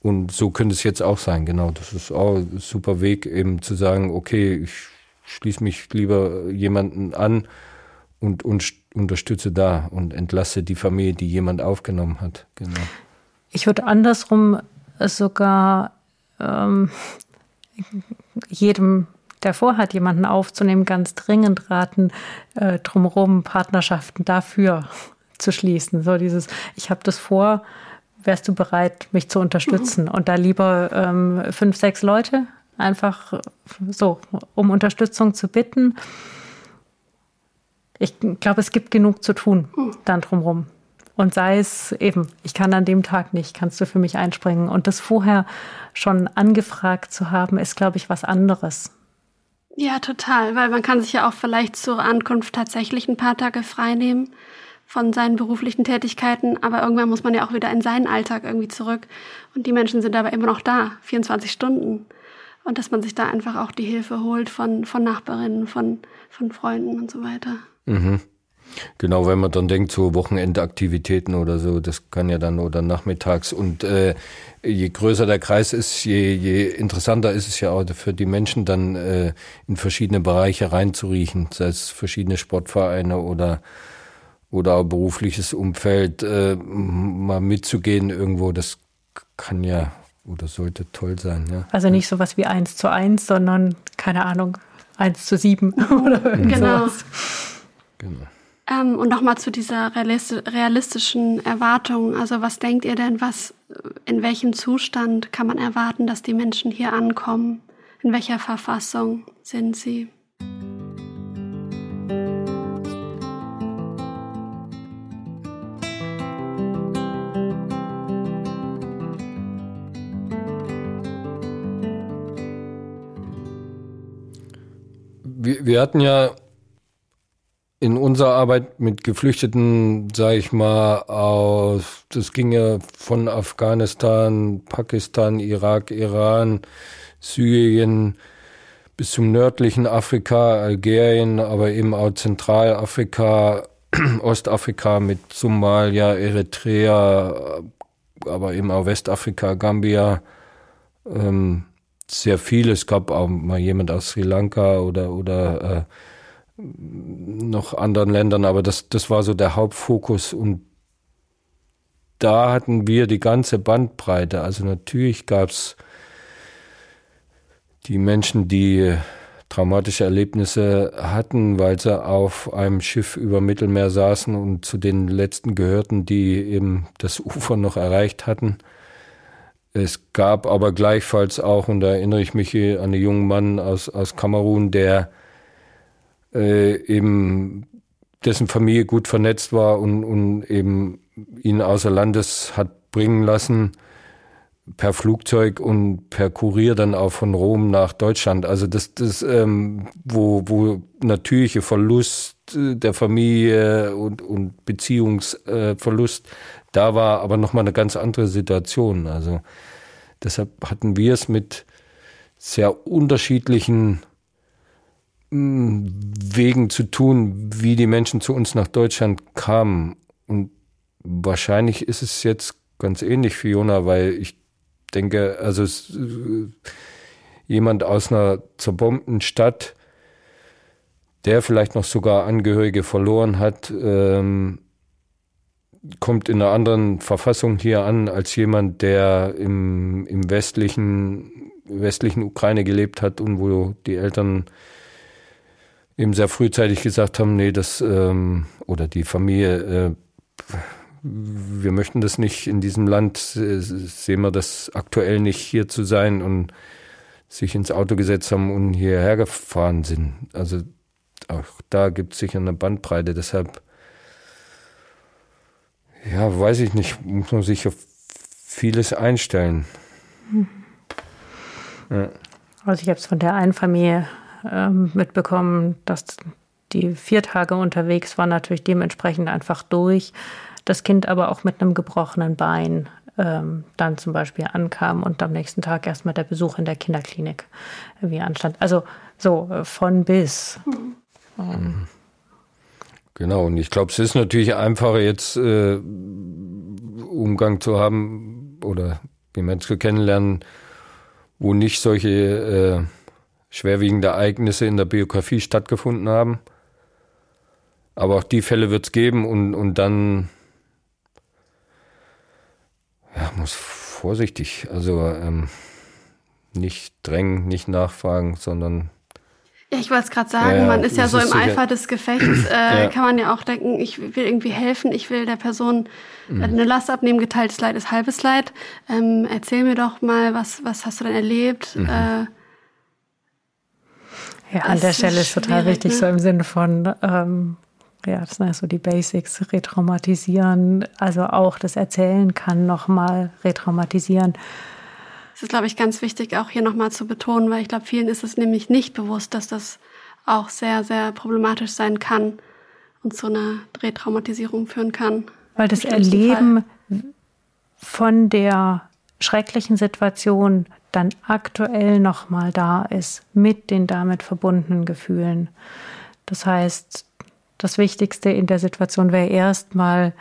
Und so könnte es jetzt auch sein, genau. Das ist auch ein super Weg, eben zu sagen, okay, ich schließe mich lieber jemanden an und, und unterstütze da und entlasse die Familie, die jemand aufgenommen hat. Genau. Ich würde andersrum sogar ähm, jedem der vorhat, jemanden aufzunehmen, ganz dringend raten, äh, drumherum Partnerschaften dafür zu schließen. So dieses, ich habe das vor, wärst du bereit, mich zu unterstützen? Mhm. Und da lieber ähm, fünf, sechs Leute einfach so, um Unterstützung zu bitten. Ich glaube, es gibt genug zu tun mhm. dann drumherum. Und sei es eben, ich kann an dem Tag nicht, kannst du für mich einspringen. Und das vorher schon angefragt zu haben, ist, glaube ich, was anderes. Ja, total, weil man kann sich ja auch vielleicht zur Ankunft tatsächlich ein paar Tage frei nehmen von seinen beruflichen Tätigkeiten, aber irgendwann muss man ja auch wieder in seinen Alltag irgendwie zurück und die Menschen sind aber immer noch da, 24 Stunden und dass man sich da einfach auch die Hilfe holt von, von Nachbarinnen, von, von Freunden und so weiter. Mhm. Genau, wenn man dann denkt, so Wochenendaktivitäten oder so, das kann ja dann oder nachmittags. Und äh, je größer der Kreis ist, je, je interessanter ist es ja auch für die Menschen dann äh, in verschiedene Bereiche reinzuriechen, sei es verschiedene Sportvereine oder oder auch berufliches Umfeld äh, mal mitzugehen irgendwo. Das kann ja oder sollte toll sein. Ja. Also nicht so was wie eins zu eins, sondern keine Ahnung eins zu sieben oder irgendwas. Genau. Genau. Ähm, und nochmal zu dieser realistischen Erwartung. Also was denkt ihr denn, was, in welchem Zustand kann man erwarten, dass die Menschen hier ankommen? In welcher Verfassung sind sie? Wir, wir hatten ja in unserer Arbeit mit Geflüchteten, sage ich mal, aus, das ging ja von Afghanistan, Pakistan, Irak, Iran, Syrien bis zum nördlichen Afrika, Algerien, aber eben auch Zentralafrika, Ostafrika mit Somalia, Eritrea, aber eben auch Westafrika, Gambia. Ähm, sehr viel. Es gab auch mal jemand aus Sri Lanka oder, oder äh, noch anderen Ländern, aber das, das war so der Hauptfokus und da hatten wir die ganze Bandbreite. Also natürlich gab es die Menschen, die traumatische Erlebnisse hatten, weil sie auf einem Schiff über Mittelmeer saßen und zu den letzten gehörten, die eben das Ufer noch erreicht hatten. Es gab aber gleichfalls auch, und da erinnere ich mich an einen jungen Mann aus, aus Kamerun, der äh, eben dessen Familie gut vernetzt war und, und eben ihn außer Landes hat bringen lassen per Flugzeug und per Kurier dann auch von Rom nach Deutschland. Also das, das ähm, wo, wo natürliche Verlust der Familie und, und Beziehungsverlust da war, aber nochmal eine ganz andere Situation. Also deshalb hatten wir es mit sehr unterschiedlichen Wegen zu tun, wie die Menschen zu uns nach Deutschland kamen. Und wahrscheinlich ist es jetzt ganz ähnlich, Fiona, weil ich denke, also es, äh, jemand aus einer zerbombten Stadt, der vielleicht noch sogar Angehörige verloren hat, ähm, kommt in einer anderen Verfassung hier an als jemand, der im, im westlichen, westlichen Ukraine gelebt hat und wo die Eltern eben sehr frühzeitig gesagt haben, nee, das ähm, oder die Familie, äh, wir möchten das nicht in diesem Land, äh, sehen wir das aktuell nicht hier zu sein und sich ins Auto gesetzt haben und hierher gefahren sind. Also auch da gibt es sicher eine Bandbreite, deshalb ja, weiß ich nicht, muss man sich auf vieles einstellen. Hm. Ja. Also ich habe es von der einen Familie ähm, mitbekommen, dass die vier Tage unterwegs war, natürlich dementsprechend einfach durch. Das Kind aber auch mit einem gebrochenen Bein ähm, dann zum Beispiel ankam und am nächsten Tag erstmal der Besuch in der Kinderklinik wie anstand. Also so äh, von bis. Mhm. Genau, und ich glaube, es ist natürlich einfacher, jetzt äh, Umgang zu haben oder wie Menschen kennenlernen, wo nicht solche äh, schwerwiegende Ereignisse in der Biografie stattgefunden haben. Aber auch die Fälle wird es geben und, und dann ja, muss vorsichtig, also ähm, nicht drängen, nicht nachfragen, sondern ja, ich wollte es gerade sagen, ja, man ist ja so im Eifer des Gefechts, äh, ja. kann man ja auch denken, ich will irgendwie helfen, ich will der Person mhm. eine Last abnehmen, geteiltes Leid ist halbes Leid. Ähm, erzähl mir doch mal, was, was hast du denn erlebt? Mhm. Äh, ja, an der Stelle ist total wichtig, ne? so im Sinne von, ähm, ja, das sind ja so die Basics, retraumatisieren, also auch das Erzählen kann nochmal retraumatisieren. Das ist, glaube ich, ganz wichtig, auch hier nochmal zu betonen, weil ich glaube, vielen ist es nämlich nicht bewusst, dass das auch sehr, sehr problematisch sein kann und zu einer Retraumatisierung führen kann. Weil das Erleben Fall. von der schrecklichen Situation dann aktuell nochmal da ist mit den damit verbundenen Gefühlen. Das heißt, das Wichtigste in der Situation wäre erstmal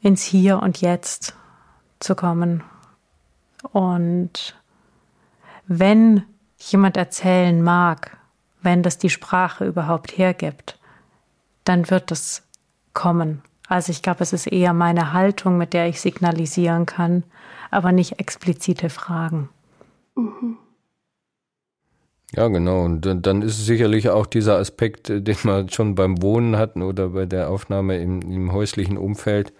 ins Hier und Jetzt zu kommen. Und wenn jemand erzählen mag, wenn das die Sprache überhaupt hergibt, dann wird es kommen. Also ich glaube, es ist eher meine Haltung, mit der ich signalisieren kann, aber nicht explizite Fragen. Ja, genau. Und dann ist sicherlich auch dieser Aspekt, äh, den wir schon beim Wohnen hatten oder bei der Aufnahme im, im häuslichen Umfeld.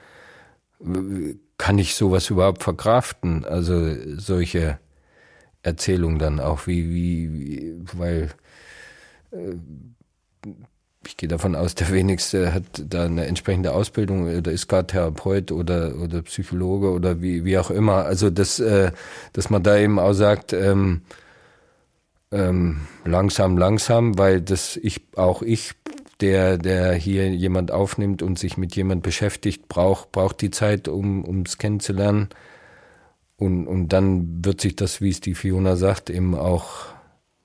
Kann ich sowas überhaupt verkraften? Also solche Erzählungen dann auch, wie, wie, wie weil äh, ich gehe davon aus, der wenigste hat da eine entsprechende Ausbildung oder ist gar Therapeut oder, oder Psychologe oder wie, wie auch immer. Also das, äh, dass man da eben auch sagt, ähm, ähm, langsam, langsam, weil das ich, auch ich, der, der hier jemand aufnimmt und sich mit jemand beschäftigt, braucht, braucht die Zeit, um es kennenzulernen. Und, und dann wird sich das, wie es die Fiona sagt, eben auch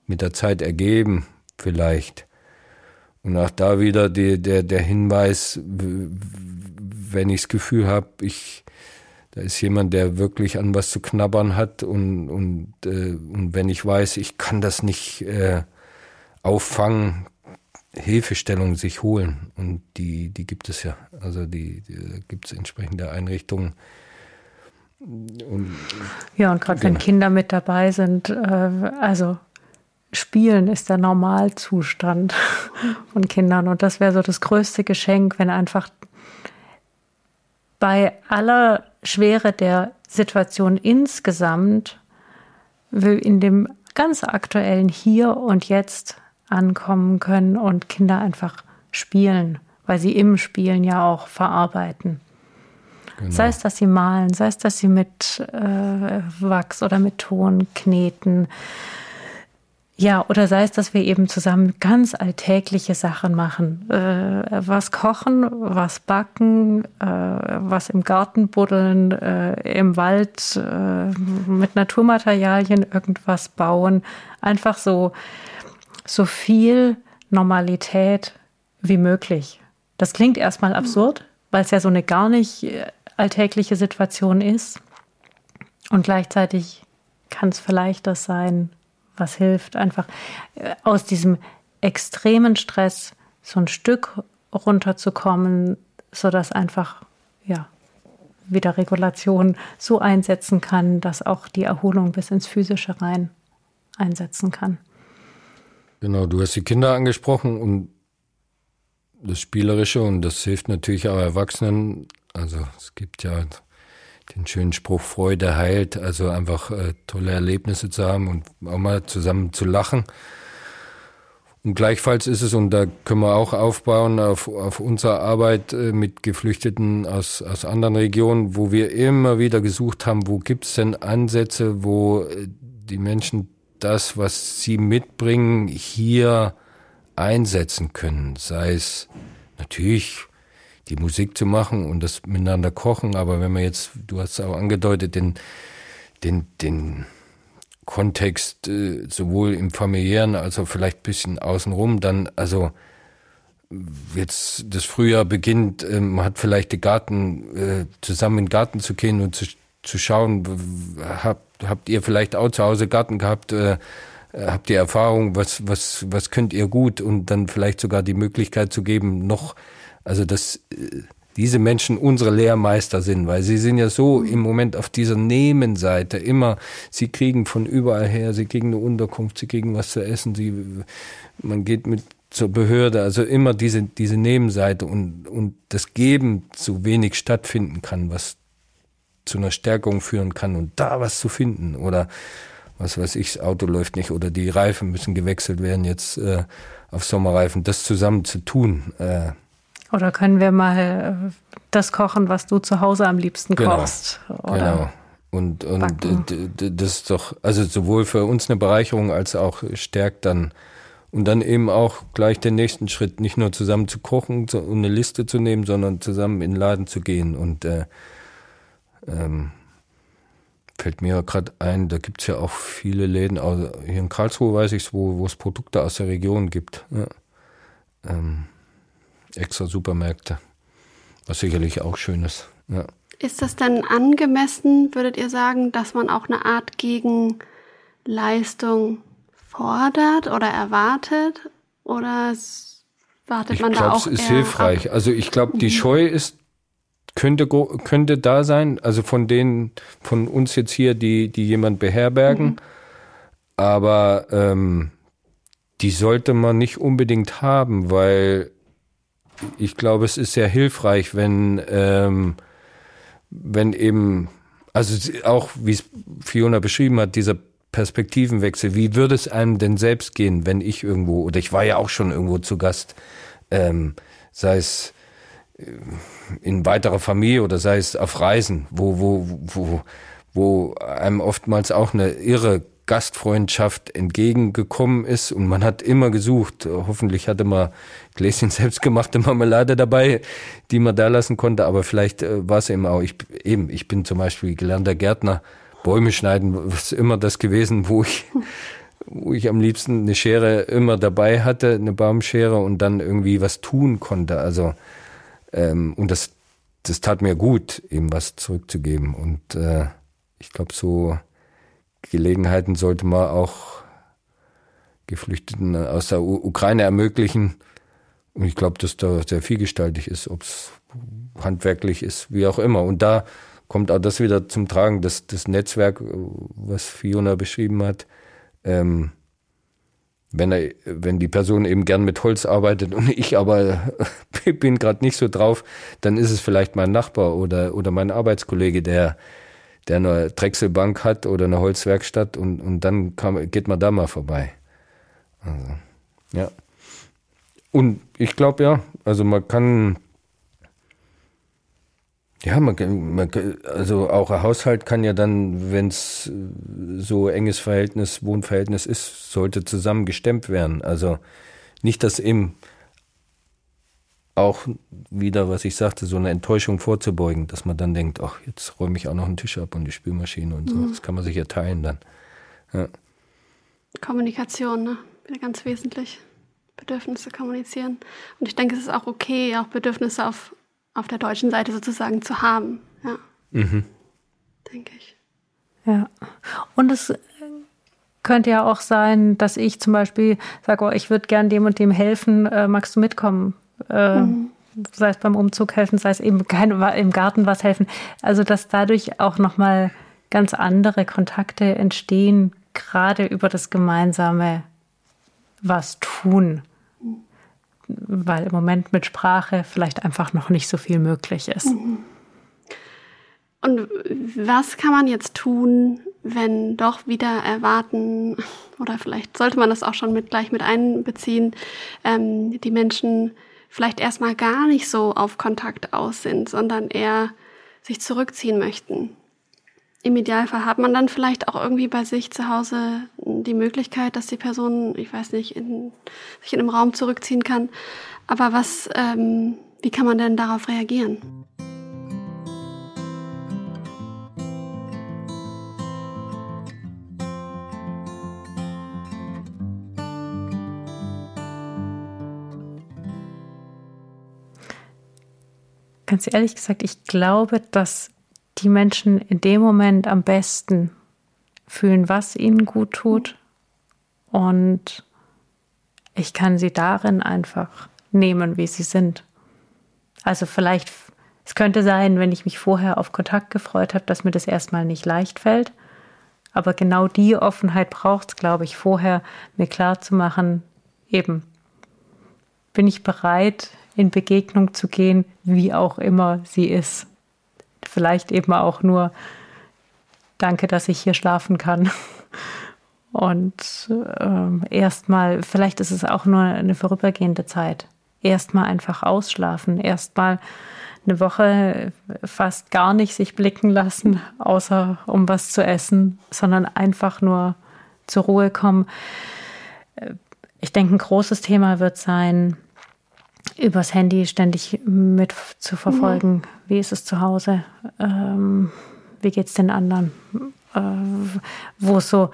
mit der Zeit ergeben, vielleicht. Und auch da wieder die, der, der Hinweis, wenn ich das Gefühl habe, ich, da ist jemand, der wirklich an was zu knabbern hat und, und, äh, und wenn ich weiß, ich kann das nicht äh, auffangen, Hilfestellung sich holen. Und die, die gibt es ja. Also die, die gibt es entsprechende Einrichtungen. Und, ja, und gerade genau. wenn Kinder mit dabei sind, äh, also Spielen ist der Normalzustand von Kindern. Und das wäre so das größte Geschenk, wenn einfach bei aller Schwere der Situation insgesamt in dem ganz aktuellen Hier und Jetzt ankommen können und Kinder einfach spielen, weil sie im Spielen ja auch verarbeiten. Genau. Sei es, dass sie malen, sei es, dass sie mit äh, Wachs oder mit Ton kneten, ja, oder sei es, dass wir eben zusammen ganz alltägliche Sachen machen. Äh, was kochen, was backen, äh, was im Garten buddeln, äh, im Wald äh, mit Naturmaterialien irgendwas bauen. Einfach so, so viel Normalität wie möglich. Das klingt erstmal absurd, weil es ja so eine gar nicht äh, alltägliche Situation ist. Und gleichzeitig kann es vielleicht das sein, was hilft, einfach äh, aus diesem extremen Stress so ein Stück runterzukommen, sodass einfach, ja, wieder Regulation so einsetzen kann, dass auch die Erholung bis ins Physische rein einsetzen kann. Genau, du hast die Kinder angesprochen und das Spielerische und das hilft natürlich auch Erwachsenen. Also es gibt ja den schönen Spruch, Freude heilt, also einfach äh, tolle Erlebnisse zu haben und auch mal zusammen zu lachen. Und gleichfalls ist es, und da können wir auch aufbauen auf, auf unsere Arbeit äh, mit Geflüchteten aus, aus anderen Regionen, wo wir immer wieder gesucht haben, wo gibt es denn Ansätze, wo äh, die Menschen das, was sie mitbringen, hier einsetzen können. Sei es natürlich die Musik zu machen und das miteinander kochen, aber wenn man jetzt, du hast es auch angedeutet, den, den, den Kontext äh, sowohl im familiären als auch vielleicht bisschen außenrum, dann, also jetzt das Frühjahr beginnt, äh, man hat vielleicht den Garten, äh, zusammen in den Garten zu gehen und zu, zu schauen, habt, habt ihr vielleicht auch zu Hause Garten gehabt, äh, habt ihr Erfahrung, was, was, was könnt ihr gut und dann vielleicht sogar die Möglichkeit zu geben, noch, also das, äh, diese Menschen unsere Lehrmeister sind, weil sie sind ja so im Moment auf dieser Nehmenseite. Immer, sie kriegen von überall her, sie kriegen eine Unterkunft, sie kriegen was zu essen, sie, man geht mit zur Behörde, also immer diese, diese Nebenseite und, und das Geben zu wenig stattfinden kann, was zu einer Stärkung führen kann und da was zu finden oder was weiß ich, das Auto läuft nicht oder die Reifen müssen gewechselt werden jetzt äh, auf Sommerreifen, das zusammen zu tun, äh, oder können wir mal äh, das kochen, was du zu Hause am liebsten genau. kochst? Oder genau. Und, und das ist doch, also sowohl für uns eine Bereicherung als auch stärkt dann und dann eben auch gleich den nächsten Schritt, nicht nur zusammen zu kochen und eine Liste zu nehmen, sondern zusammen in den Laden zu gehen. Und äh, ähm, fällt mir gerade ein, da gibt's ja auch viele Läden, also hier in Karlsruhe weiß ich wo, wo es Produkte aus der Region gibt. Ja. Ähm, extra Supermärkte, was sicherlich auch schön ist. Ja. Ist das denn angemessen, würdet ihr sagen, dass man auch eine Art Gegenleistung fordert oder erwartet? Oder wartet ich man glaub, da auch? Ich glaube, es ist hilfreich. Ab? Also ich glaube, die mhm. Scheu ist könnte könnte da sein. Also von denen von uns jetzt hier, die die jemand beherbergen, mhm. aber ähm, die sollte man nicht unbedingt haben, weil ich glaube, es ist sehr hilfreich, wenn, ähm, wenn eben, also auch wie es Fiona beschrieben hat, dieser Perspektivenwechsel, wie würde es einem denn selbst gehen, wenn ich irgendwo, oder ich war ja auch schon irgendwo zu Gast, ähm, sei es äh, in weiterer Familie oder sei es auf Reisen, wo, wo, wo, wo einem oftmals auch eine irre Gastfreundschaft entgegengekommen ist und man hat immer gesucht. Hoffentlich hatte man Gläschen selbstgemachte Marmelade dabei, die man da lassen konnte, aber vielleicht äh, war es eben auch, ich, eben, ich bin zum Beispiel gelernter Gärtner, Bäume schneiden, was immer das gewesen, wo ich, wo ich am liebsten eine Schere immer dabei hatte, eine Baumschere und dann irgendwie was tun konnte. Also, ähm, und das, das tat mir gut, eben was zurückzugeben und äh, ich glaube so, Gelegenheiten sollte man auch Geflüchteten aus der U Ukraine ermöglichen. Und ich glaube, dass da sehr vielgestaltig ist, ob es handwerklich ist, wie auch immer. Und da kommt auch das wieder zum Tragen, dass das Netzwerk, was Fiona beschrieben hat, ähm, wenn er, wenn die Person eben gern mit Holz arbeitet und ich aber bin gerade nicht so drauf, dann ist es vielleicht mein Nachbar oder, oder mein Arbeitskollege, der der eine Drechselbank hat oder eine Holzwerkstatt und, und dann kann, geht man da mal vorbei. Also, ja. Und ich glaube ja, also man kann, ja, man, man, also auch ein Haushalt kann ja dann, wenn es so enges Verhältnis, Wohnverhältnis ist, sollte zusammen gestemmt werden. Also nicht, dass eben auch wieder, was ich sagte, so eine Enttäuschung vorzubeugen, dass man dann denkt, ach, jetzt räume ich auch noch einen Tisch ab und die Spülmaschine und so. Mhm. Das kann man sich ja teilen dann. Ja. Kommunikation, ne? Wieder ganz wesentlich. Bedürfnisse kommunizieren. Und ich denke, es ist auch okay, auch Bedürfnisse auf, auf der deutschen Seite sozusagen zu haben. Ja. Mhm. Denke ich. Ja. Und es könnte ja auch sein, dass ich zum Beispiel sage, oh, ich würde gern dem und dem helfen, äh, magst du mitkommen? Äh, mhm. Sei es beim Umzug helfen, sei es eben kein, im Garten was helfen. Also dass dadurch auch nochmal ganz andere Kontakte entstehen, gerade über das gemeinsame was tun. Weil im Moment mit Sprache vielleicht einfach noch nicht so viel möglich ist. Mhm. Und was kann man jetzt tun, wenn doch wieder erwarten, oder vielleicht sollte man das auch schon mit, gleich mit einbeziehen, ähm, die Menschen vielleicht erstmal gar nicht so auf Kontakt aus sind, sondern eher sich zurückziehen möchten? Im Idealfall hat man dann vielleicht auch irgendwie bei sich zu Hause die Möglichkeit, dass die Person, ich weiß nicht, in, sich in einem Raum zurückziehen kann. Aber was, ähm, wie kann man denn darauf reagieren? Ganz ehrlich gesagt, ich glaube, dass die Menschen in dem Moment am besten fühlen, was ihnen gut tut. Und ich kann sie darin einfach nehmen, wie sie sind. Also vielleicht, es könnte sein, wenn ich mich vorher auf Kontakt gefreut habe, dass mir das erstmal nicht leicht fällt. Aber genau die Offenheit braucht es, glaube ich, vorher mir klar zu machen, eben, bin ich bereit, in Begegnung zu gehen, wie auch immer sie ist. Vielleicht eben auch nur, danke, dass ich hier schlafen kann. Und ähm, erstmal, vielleicht ist es auch nur eine vorübergehende Zeit. Erstmal einfach ausschlafen, erstmal eine Woche fast gar nicht sich blicken lassen, außer um was zu essen, sondern einfach nur zur Ruhe kommen. Ich denke, ein großes Thema wird sein, übers Handy ständig mit zu verfolgen. Mhm. Wie ist es zu Hause? Ähm, wie geht es den anderen? Äh, wo es so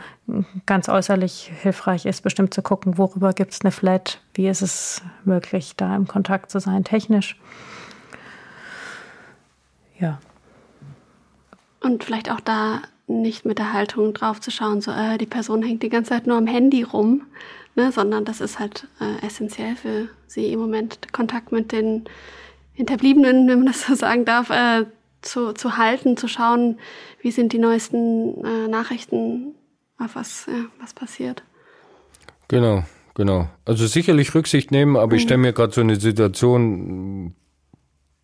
ganz äußerlich hilfreich ist, bestimmt zu gucken, worüber gibt es eine Flat? Wie ist es möglich, da im Kontakt zu sein, technisch? Ja. Und vielleicht auch da nicht mit der Haltung drauf zu schauen, so äh, die Person hängt die ganze Zeit nur am Handy rum, ne, sondern das ist halt äh, essentiell für sie im Moment, Kontakt mit den Hinterbliebenen, wenn man das so sagen darf, äh, zu, zu halten, zu schauen, wie sind die neuesten äh, Nachrichten, auf was, ja, was passiert. Genau, genau. Also sicherlich Rücksicht nehmen, aber mhm. ich stelle mir gerade so eine Situation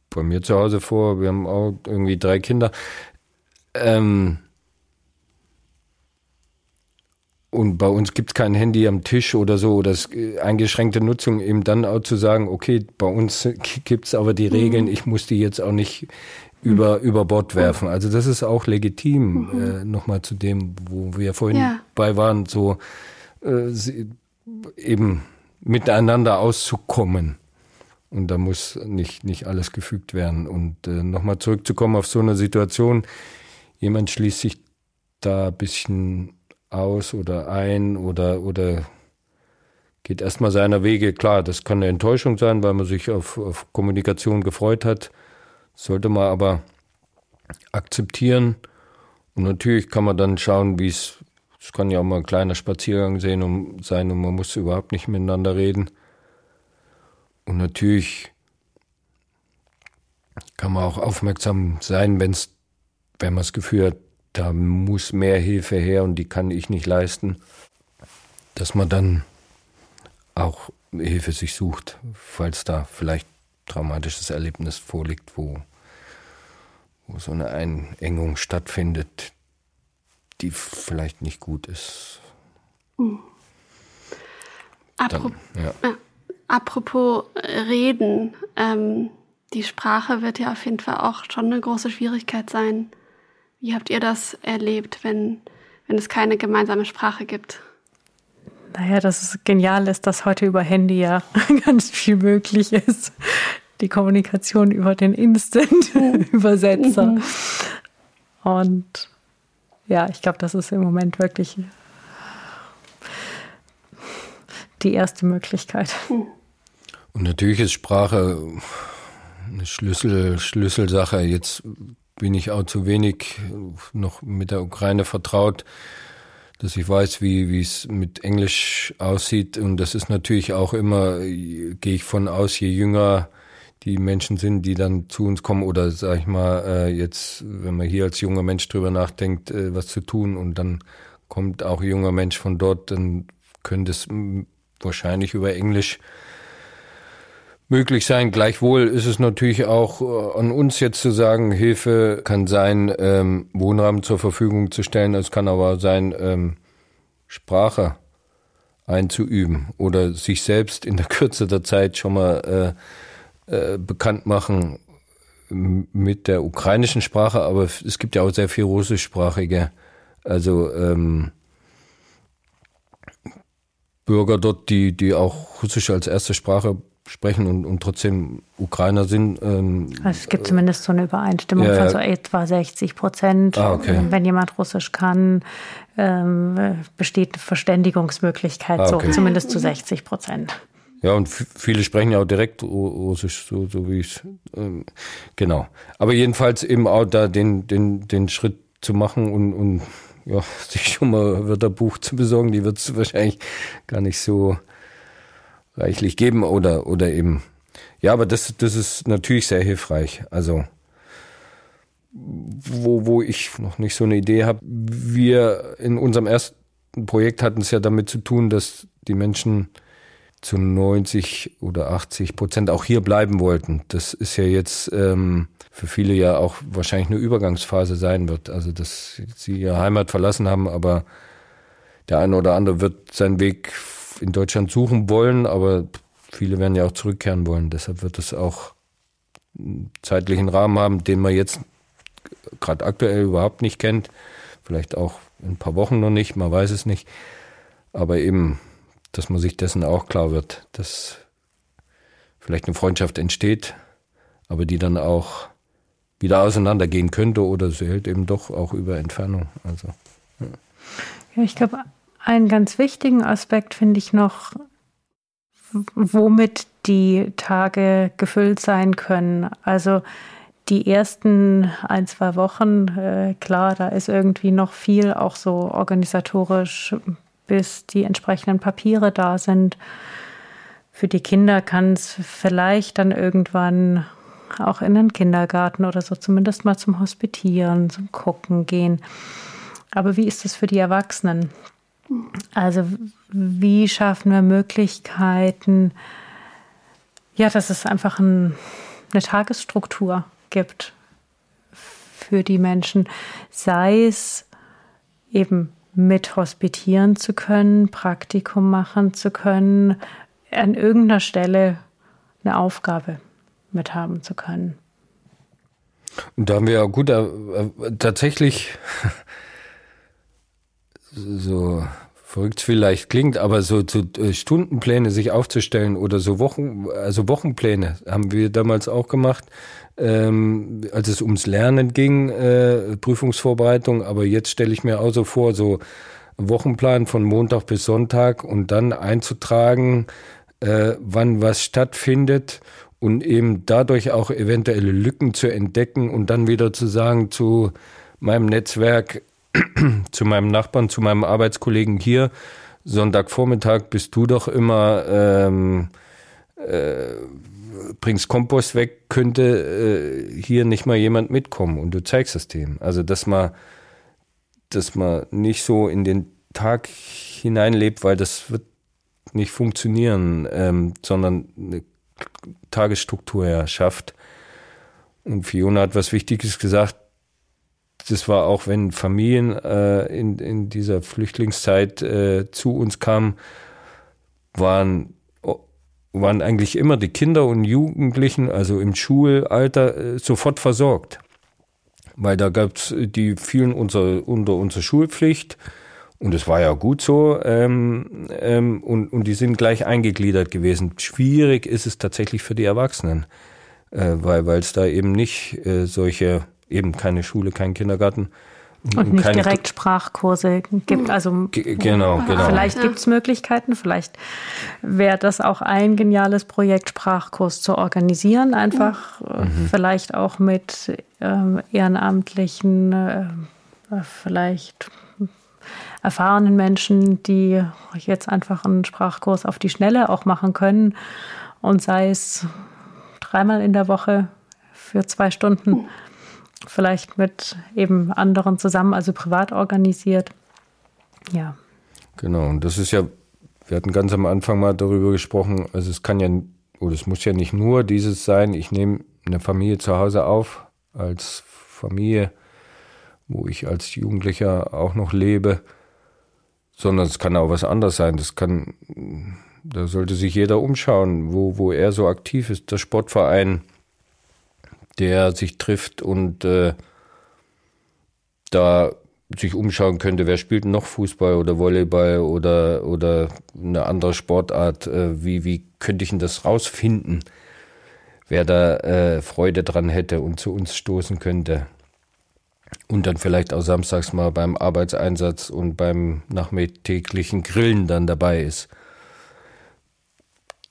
bei mir zu Hause vor, wir haben auch irgendwie drei Kinder. Ähm, und bei uns gibt es kein Handy am Tisch oder so, oder äh, eingeschränkte Nutzung, eben dann auch zu sagen, okay, bei uns gibt es aber die mhm. Regeln, ich muss die jetzt auch nicht über, mhm. über Bord werfen. Also das ist auch legitim, mhm. äh, nochmal zu dem, wo wir vorhin ja. bei waren, so äh, eben miteinander auszukommen. Und da muss nicht, nicht alles gefügt werden. Und äh, nochmal zurückzukommen auf so eine Situation, jemand schließt sich da ein bisschen aus oder ein oder, oder geht erstmal seiner Wege. Klar, das kann eine Enttäuschung sein, weil man sich auf, auf Kommunikation gefreut hat. Sollte man aber akzeptieren. Und natürlich kann man dann schauen, wie es, es kann ja auch mal ein kleiner Spaziergang sehen und sein und man muss überhaupt nicht miteinander reden. Und natürlich kann man auch aufmerksam sein, wenn's, wenn man das Gefühl hat, da muss mehr Hilfe her und die kann ich nicht leisten, dass man dann auch Hilfe sich sucht, falls da vielleicht traumatisches Erlebnis vorliegt, wo, wo so eine Einengung stattfindet, die vielleicht nicht gut ist. Mhm. Apropos, dann, ja. Ja, apropos Reden, ähm, die Sprache wird ja auf jeden Fall auch schon eine große Schwierigkeit sein. Wie habt ihr das erlebt, wenn, wenn es keine gemeinsame Sprache gibt? Naja, das ist genial ist, dass heute über Handy ja ganz viel möglich ist. Die Kommunikation über den Instant-Übersetzer. Mhm. Und ja, ich glaube, das ist im Moment wirklich die erste Möglichkeit. Mhm. Und natürlich ist Sprache eine Schlüssel, Schlüsselsache. Jetzt bin ich auch zu wenig noch mit der Ukraine vertraut, dass ich weiß, wie wie es mit Englisch aussieht. Und das ist natürlich auch immer, gehe ich von aus, je jünger die Menschen sind, die dann zu uns kommen oder sag ich mal, äh, jetzt, wenn man hier als junger Mensch drüber nachdenkt, äh, was zu tun und dann kommt auch junger Mensch von dort, dann könnte es wahrscheinlich über Englisch möglich sein. Gleichwohl ist es natürlich auch äh, an uns jetzt zu sagen, Hilfe kann sein, ähm, Wohnraum zur Verfügung zu stellen. Es kann aber sein, ähm, Sprache einzuüben oder sich selbst in der Kürze der Zeit schon mal äh, äh, bekannt machen mit der ukrainischen Sprache, aber es gibt ja auch sehr viel russischsprachige, also ähm, Bürger dort, die, die auch Russisch als erste Sprache sprechen und, und trotzdem Ukrainer sind. Ähm, also es gibt zumindest so eine Übereinstimmung ja, von so etwa 60 Prozent. Ah, okay. Wenn jemand Russisch kann, ähm, besteht eine Verständigungsmöglichkeit, ah, okay. so zumindest zu 60 Prozent. Ja, und viele sprechen ja auch direkt Russisch, so, so wie ich ähm, genau. Aber jedenfalls eben auch da den, den, den Schritt zu machen und, und ja, sich schon mal Wörterbuch zu besorgen, die wird es wahrscheinlich gar nicht so reichlich geben oder, oder eben. Ja, aber das, das ist natürlich sehr hilfreich. Also, wo, wo ich noch nicht so eine Idee habe. Wir in unserem ersten Projekt hatten es ja damit zu tun, dass die Menschen zu 90 oder 80 Prozent auch hier bleiben wollten. Das ist ja jetzt ähm, für viele ja auch wahrscheinlich eine Übergangsphase sein wird. Also dass sie ihre Heimat verlassen haben, aber der eine oder andere wird seinen Weg in Deutschland suchen wollen, aber viele werden ja auch zurückkehren wollen. Deshalb wird es auch einen zeitlichen Rahmen haben, den man jetzt gerade aktuell überhaupt nicht kennt. Vielleicht auch in ein paar Wochen noch nicht, man weiß es nicht. Aber eben, dass man sich dessen auch klar wird, dass vielleicht eine Freundschaft entsteht, aber die dann auch wieder auseinandergehen könnte oder sie hält eben doch auch über Entfernung. Also, ja. ja ich glaube, einen ganz wichtigen Aspekt finde ich noch, womit die Tage gefüllt sein können. Also die ersten ein, zwei Wochen, äh, klar, da ist irgendwie noch viel, auch so organisatorisch, bis die entsprechenden Papiere da sind. Für die Kinder kann es vielleicht dann irgendwann auch in den Kindergarten oder so zumindest mal zum Hospitieren, zum Gucken gehen. Aber wie ist das für die Erwachsenen? Also wie schaffen wir Möglichkeiten, ja, dass es einfach ein, eine Tagesstruktur gibt für die Menschen, sei es eben mit hospitieren zu können, Praktikum machen zu können, an irgendeiner Stelle eine Aufgabe mit haben zu können. Und da haben wir ja gut, äh, tatsächlich so verrückt vielleicht klingt, aber so, so äh, Stundenpläne sich aufzustellen oder so Wochen, also Wochenpläne haben wir damals auch gemacht, ähm, als es ums Lernen ging, äh, Prüfungsvorbereitung. Aber jetzt stelle ich mir auch so vor, so Wochenplan von Montag bis Sonntag und dann einzutragen, äh, wann was stattfindet und eben dadurch auch eventuelle Lücken zu entdecken und dann wieder zu sagen zu meinem Netzwerk, zu meinem Nachbarn, zu meinem Arbeitskollegen hier, Sonntagvormittag bist du doch immer, ähm, äh, bringst Kompost weg, könnte äh, hier nicht mal jemand mitkommen und du zeigst es dem. Also, dass man, dass man nicht so in den Tag hineinlebt, weil das wird nicht funktionieren, ähm, sondern eine Tagesstruktur ja schafft. Und Fiona hat was Wichtiges gesagt, das war auch, wenn Familien äh, in, in dieser Flüchtlingszeit äh, zu uns kamen, waren, waren eigentlich immer die Kinder und Jugendlichen, also im Schulalter, äh, sofort versorgt. Weil da gab es, die fielen unser, unter unsere Schulpflicht und es war ja gut so ähm, ähm, und, und die sind gleich eingegliedert gewesen. Schwierig ist es tatsächlich für die Erwachsenen, äh, weil es da eben nicht äh, solche eben keine Schule, kein Kindergarten. Und nicht direkt Sprachkurse gibt. Also genau, genau. Vielleicht gibt es Möglichkeiten, vielleicht wäre das auch ein geniales Projekt, Sprachkurs zu organisieren. Einfach äh, mhm. vielleicht auch mit ähm, Ehrenamtlichen, äh, vielleicht erfahrenen Menschen, die jetzt einfach einen Sprachkurs auf die Schnelle auch machen können und sei es dreimal in der Woche für zwei Stunden, vielleicht mit eben anderen zusammen, also privat organisiert. Ja. Genau, und das ist ja, wir hatten ganz am Anfang mal darüber gesprochen, also es kann ja, oder es muss ja nicht nur dieses sein, ich nehme eine Familie zu Hause auf, als Familie, wo ich als Jugendlicher auch noch lebe, sondern es kann auch was anderes sein. Das kann, da sollte sich jeder umschauen, wo, wo er so aktiv ist. Der Sportverein, der sich trifft und äh, da sich umschauen könnte, wer spielt noch Fußball oder Volleyball oder, oder eine andere Sportart, äh, wie, wie könnte ich denn das rausfinden, wer da äh, Freude dran hätte und zu uns stoßen könnte. Und dann vielleicht auch samstags mal beim Arbeitseinsatz und beim nachmittäglichen Grillen dann dabei ist.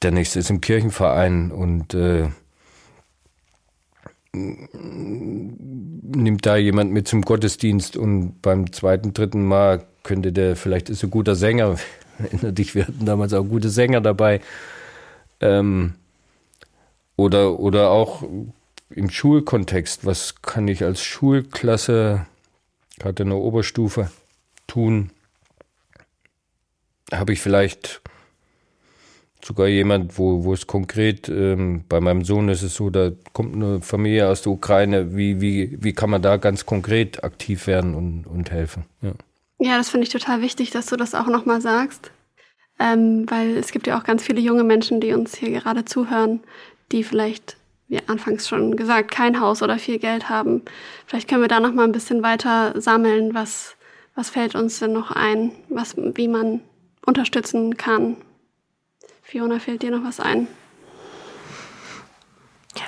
Der nächste ist im Kirchenverein und äh, nimmt da jemand mit zum Gottesdienst und beim zweiten, dritten Mal könnte der, vielleicht ist ein guter Sänger, erinnere dich, wir hatten damals auch gute Sänger dabei. Ähm, oder, oder auch im Schulkontext, was kann ich als Schulklasse, gerade in der Oberstufe, tun? Habe ich vielleicht sogar jemand, wo, wo es konkret, ähm, bei meinem Sohn ist es so, da kommt eine Familie aus der Ukraine, wie, wie, wie kann man da ganz konkret aktiv werden und, und helfen? Ja, ja das finde ich total wichtig, dass du das auch nochmal sagst, ähm, weil es gibt ja auch ganz viele junge Menschen, die uns hier gerade zuhören, die vielleicht, wie anfangs schon gesagt, kein Haus oder viel Geld haben. Vielleicht können wir da nochmal ein bisschen weiter sammeln, was, was fällt uns denn noch ein, was, wie man unterstützen kann, Fiona, fällt dir noch was ein?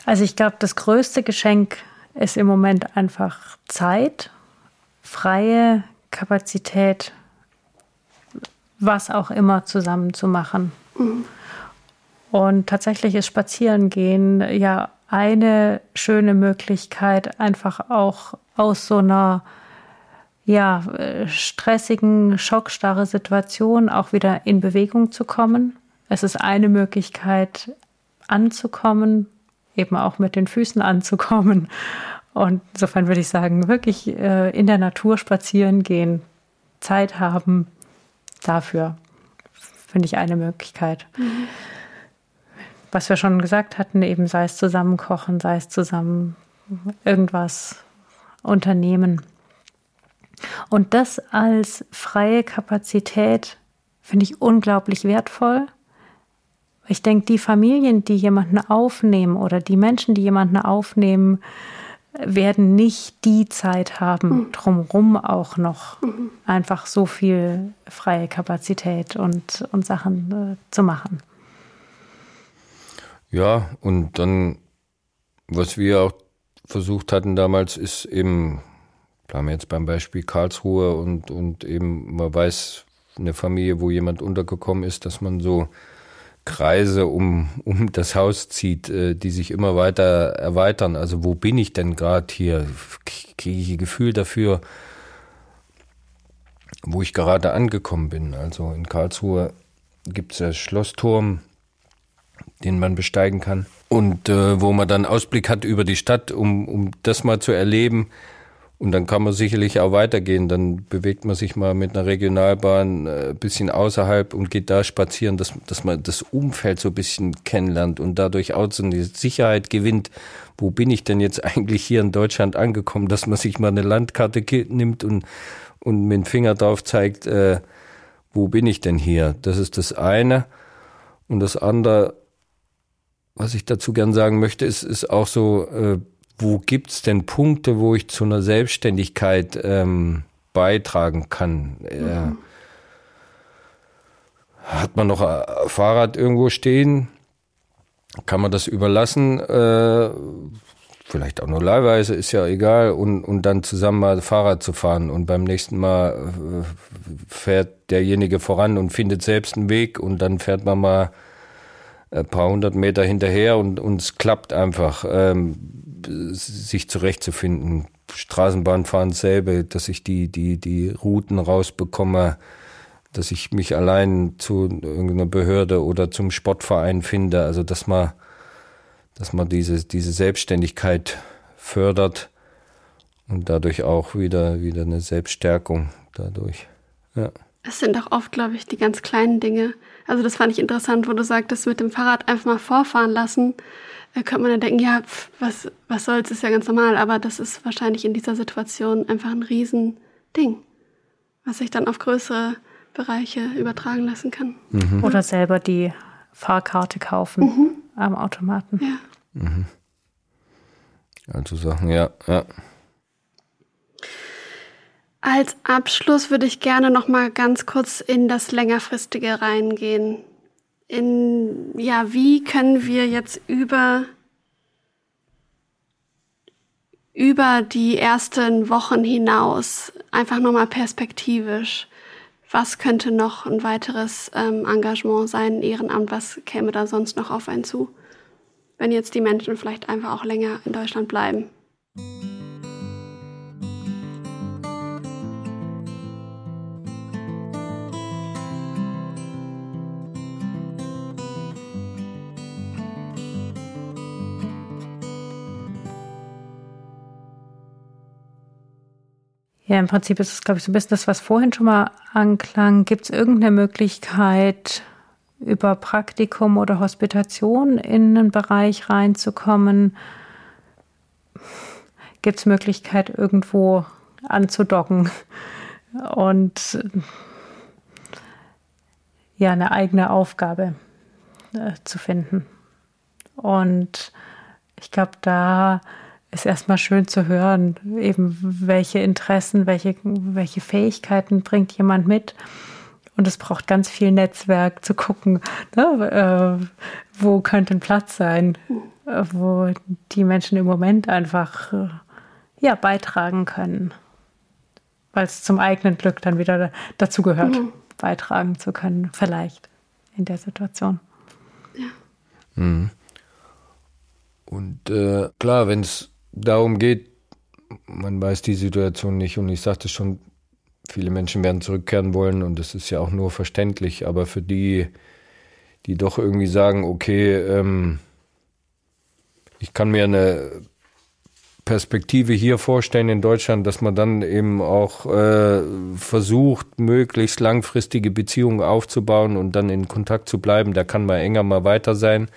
Also ich glaube, das größte Geschenk ist im Moment einfach Zeit, freie Kapazität, was auch immer zusammen zu machen. Mhm. Und tatsächlich ist Spazierengehen ja eine schöne Möglichkeit, einfach auch aus so einer ja, stressigen, schockstarre Situation auch wieder in Bewegung zu kommen. Es ist eine Möglichkeit, anzukommen, eben auch mit den Füßen anzukommen. Und insofern würde ich sagen, wirklich äh, in der Natur spazieren gehen, Zeit haben dafür, finde ich eine Möglichkeit. Mhm. Was wir schon gesagt hatten, eben sei es zusammen kochen, sei es zusammen irgendwas unternehmen. Und das als freie Kapazität finde ich unglaublich wertvoll ich denke, die Familien, die jemanden aufnehmen oder die Menschen, die jemanden aufnehmen, werden nicht die Zeit haben, mhm. drumherum auch noch mhm. einfach so viel freie Kapazität und, und Sachen äh, zu machen. Ja, und dann, was wir auch versucht hatten damals, ist eben, bleiben wir jetzt beim Beispiel Karlsruhe und, und eben, man weiß, eine Familie, wo jemand untergekommen ist, dass man so Kreise um, um das Haus zieht, äh, die sich immer weiter erweitern. Also wo bin ich denn gerade hier? Kriege ich ein Gefühl dafür, wo ich gerade angekommen bin. Also in Karlsruhe gibt es ja Schlossturm, den man besteigen kann. Und äh, wo man dann Ausblick hat über die Stadt, um, um das mal zu erleben, und dann kann man sicherlich auch weitergehen. Dann bewegt man sich mal mit einer Regionalbahn ein äh, bisschen außerhalb und geht da spazieren, dass, dass man das Umfeld so ein bisschen kennenlernt und dadurch auch so eine Sicherheit gewinnt. Wo bin ich denn jetzt eigentlich hier in Deutschland angekommen, dass man sich mal eine Landkarte nimmt und, und mit dem Finger drauf zeigt, äh, wo bin ich denn hier? Das ist das eine. Und das andere, was ich dazu gern sagen möchte, ist, ist auch so, äh, wo gibt es denn Punkte, wo ich zu einer Selbstständigkeit ähm, beitragen kann? Mhm. hat man noch ein Fahrrad irgendwo stehen? Kann man das überlassen? Äh, vielleicht auch nur leihweise, ist ja egal. Und, und dann zusammen mal Fahrrad zu fahren. Und beim nächsten Mal äh, fährt derjenige voran und findet selbst einen Weg. Und dann fährt man mal ein paar hundert Meter hinterher und, und es klappt einfach. Ähm, sich zurechtzufinden. Straßenbahnfahren selber, dass ich die, die, die Routen rausbekomme, dass ich mich allein zu irgendeiner Behörde oder zum Sportverein finde. Also dass man, dass man diese, diese Selbstständigkeit fördert und dadurch auch wieder, wieder eine Selbststärkung dadurch. Ja. Es sind auch oft, glaube ich, die ganz kleinen Dinge. Also das fand ich interessant, wo du sagtest, mit dem Fahrrad einfach mal vorfahren lassen. Da könnte man dann denken, ja, pf, was, was soll's, ist ja ganz normal. Aber das ist wahrscheinlich in dieser Situation einfach ein Riesending, was sich dann auf größere Bereiche übertragen lassen kann. Mhm. Oder selber die Fahrkarte kaufen mhm. am Automaten. Ja. Mhm. Also Sachen, ja, ja. Als Abschluss würde ich gerne noch mal ganz kurz in das längerfristige reingehen. In ja, wie können wir jetzt über über die ersten Wochen hinaus einfach noch mal perspektivisch was könnte noch ein weiteres ähm, Engagement sein, Ehrenamt, was käme da sonst noch auf einen zu, wenn jetzt die Menschen vielleicht einfach auch länger in Deutschland bleiben? Ja, im Prinzip ist es, glaube ich, so ein bisschen das, was vorhin schon mal anklang. Gibt es irgendeine Möglichkeit, über Praktikum oder Hospitation in einen Bereich reinzukommen? Gibt es Möglichkeit, irgendwo anzudocken und ja, eine eigene Aufgabe äh, zu finden? Und ich glaube, da ist erstmal schön zu hören, eben welche Interessen, welche, welche Fähigkeiten bringt jemand mit. Und es braucht ganz viel Netzwerk zu gucken, ne, äh, wo könnte ein Platz sein, äh, wo die Menschen im Moment einfach äh, ja, beitragen können. Weil es zum eigenen Glück dann wieder dazu gehört, mhm. beitragen zu können, vielleicht in der Situation. Ja. Mhm. Und äh, klar, wenn es darum geht, man weiß die Situation nicht und ich sagte schon, viele Menschen werden zurückkehren wollen und das ist ja auch nur verständlich, aber für die, die doch irgendwie sagen, okay, ähm, ich kann mir eine Perspektive hier vorstellen in Deutschland, dass man dann eben auch äh, versucht, möglichst langfristige Beziehungen aufzubauen und dann in Kontakt zu bleiben. Da kann man enger mal weiter sein.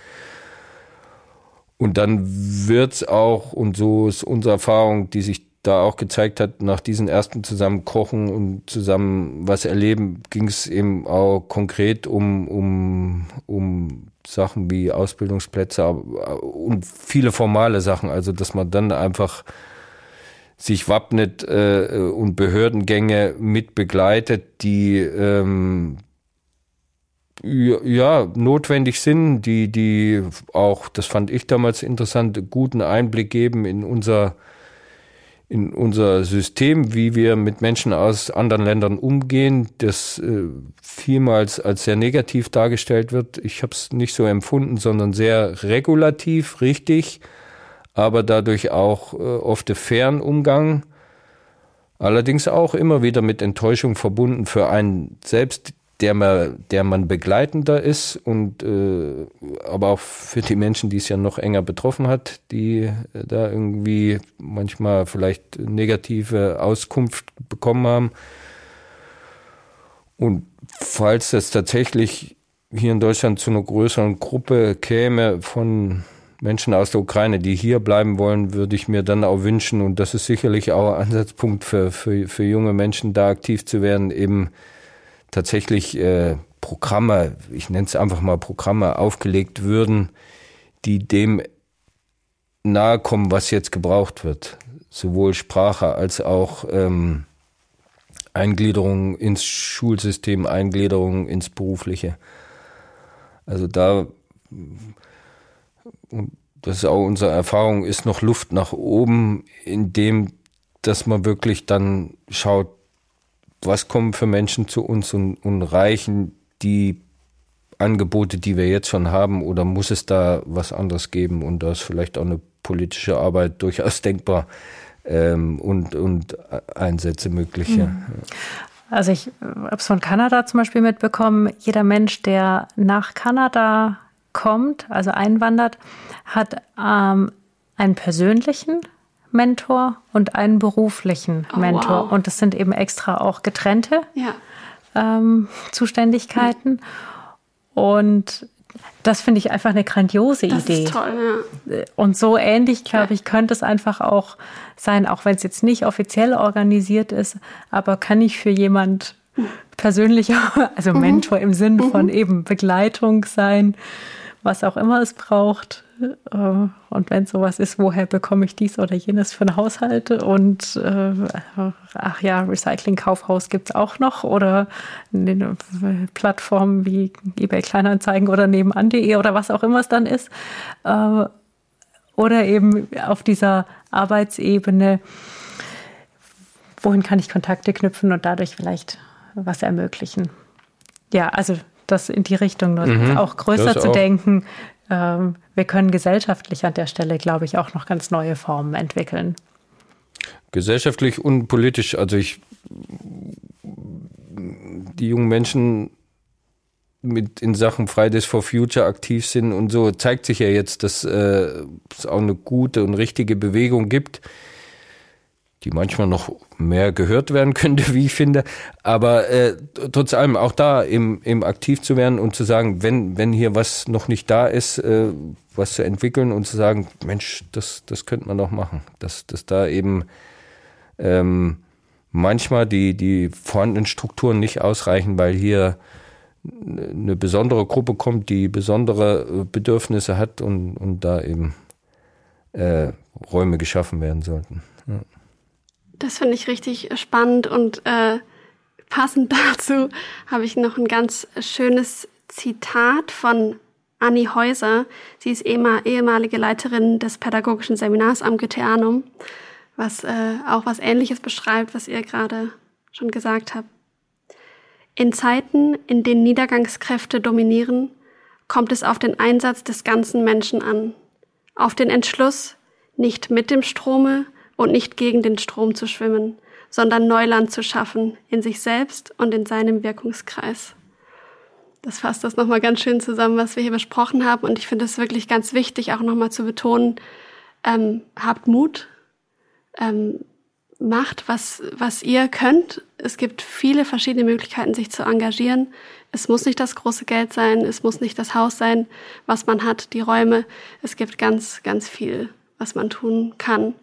Und dann wird's auch, und so ist unsere Erfahrung, die sich da auch gezeigt hat, nach diesen ersten zusammen kochen und zusammen was erleben, ging es eben auch konkret um, um, um Sachen wie Ausbildungsplätze und viele formale Sachen. Also, dass man dann einfach sich wappnet äh, und Behördengänge mit begleitet, die ähm, ja, notwendig sind, die, die auch, das fand ich damals interessant, guten Einblick geben in unser, in unser System, wie wir mit Menschen aus anderen Ländern umgehen, das äh, vielmals als sehr negativ dargestellt wird. Ich habe es nicht so empfunden, sondern sehr regulativ, richtig, aber dadurch auch äh, oft fairen Umgang. Allerdings auch immer wieder mit Enttäuschung verbunden für einen selbst, der man, der man begleitender ist und äh, aber auch für die Menschen, die es ja noch enger betroffen hat, die äh, da irgendwie manchmal vielleicht negative Auskunft bekommen haben. Und falls es tatsächlich hier in Deutschland zu einer größeren Gruppe käme von Menschen aus der Ukraine, die hier bleiben wollen, würde ich mir dann auch wünschen, und das ist sicherlich auch ein Ansatzpunkt für, für, für junge Menschen, da aktiv zu werden, eben tatsächlich äh, Programme, ich nenne es einfach mal Programme, aufgelegt würden, die dem nahe kommen, was jetzt gebraucht wird. Sowohl Sprache als auch ähm, Eingliederung ins Schulsystem, Eingliederung ins Berufliche. Also da, das ist auch unsere Erfahrung, ist noch Luft nach oben, indem dass man wirklich dann schaut, was kommen für Menschen zu uns und, und reichen die Angebote, die wir jetzt schon haben, oder muss es da was anderes geben? Und da ist vielleicht auch eine politische Arbeit durchaus denkbar, ähm, und, und Einsätze mögliche. Mhm. Also ich habe es von Kanada zum Beispiel mitbekommen, jeder Mensch, der nach Kanada kommt, also einwandert, hat ähm, einen persönlichen Mentor und einen beruflichen oh, Mentor. Wow. Und das sind eben extra auch getrennte ja. ähm, Zuständigkeiten. Und das finde ich einfach eine grandiose das Idee. Ist toll, ja. Und so ähnlich, glaube ich, könnte es einfach auch sein, auch wenn es jetzt nicht offiziell organisiert ist, aber kann ich für jemand persönlicher, also mhm. Mentor im Sinn von mhm. eben Begleitung sein, was auch immer es braucht. Äh, und wenn sowas ist, woher bekomme ich dies oder jenes für einen Haushalt? Und äh, ach ja, Recycling-Kaufhaus gibt es auch noch oder Plattformen wie eBay Kleinanzeigen oder nebenan.de oder was auch immer es dann ist. Äh, oder eben auf dieser Arbeitsebene, wohin kann ich Kontakte knüpfen und dadurch vielleicht was ermöglichen. Ja, also das in die Richtung mhm, auch größer zu auch. denken. Ähm, wir können gesellschaftlich an der Stelle, glaube ich, auch noch ganz neue Formen entwickeln. Gesellschaftlich und politisch. Also ich, die jungen Menschen mit in Sachen Fridays for Future aktiv sind und so, zeigt sich ja jetzt, dass äh, es auch eine gute und richtige Bewegung gibt, die manchmal noch mehr gehört werden könnte, wie ich finde. Aber äh, trotz allem auch da eben, eben aktiv zu werden und zu sagen, wenn, wenn hier was noch nicht da ist, äh, was zu entwickeln und zu sagen, Mensch, das, das könnte man doch machen. Dass, dass da eben ähm, manchmal die, die vorhandenen Strukturen nicht ausreichen, weil hier eine besondere Gruppe kommt, die besondere äh, Bedürfnisse hat und, und da eben äh, Räume geschaffen werden sollten. Ja. Das finde ich richtig spannend und äh, passend dazu habe ich noch ein ganz schönes Zitat von Annie Häuser. Sie ist ehemalige Leiterin des pädagogischen Seminars am Goetheanum, was äh, auch was Ähnliches beschreibt, was ihr gerade schon gesagt habt. In Zeiten, in denen Niedergangskräfte dominieren, kommt es auf den Einsatz des ganzen Menschen an, auf den Entschluss, nicht mit dem Strome und nicht gegen den Strom zu schwimmen, sondern Neuland zu schaffen in sich selbst und in seinem Wirkungskreis. Das fasst das nochmal ganz schön zusammen, was wir hier besprochen haben. Und ich finde es wirklich ganz wichtig, auch nochmal zu betonen, ähm, habt Mut, ähm, macht, was, was ihr könnt. Es gibt viele verschiedene Möglichkeiten, sich zu engagieren. Es muss nicht das große Geld sein, es muss nicht das Haus sein, was man hat, die Räume. Es gibt ganz, ganz viel, was man tun kann.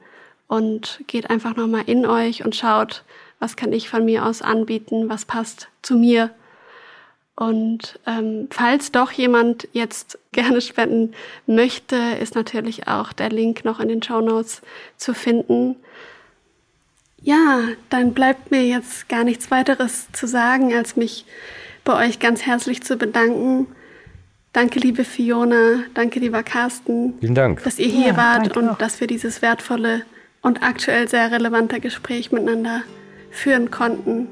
Und geht einfach nochmal in euch und schaut, was kann ich von mir aus anbieten, was passt zu mir. Und ähm, falls doch jemand jetzt gerne spenden möchte, ist natürlich auch der Link noch in den Show Notes zu finden. Ja, dann bleibt mir jetzt gar nichts weiteres zu sagen, als mich bei euch ganz herzlich zu bedanken. Danke, liebe Fiona, danke, lieber Carsten. Vielen Dank. Dass ihr hier ja, wart und auch. dass wir dieses wertvolle und aktuell sehr relevante Gespräch miteinander führen konnten.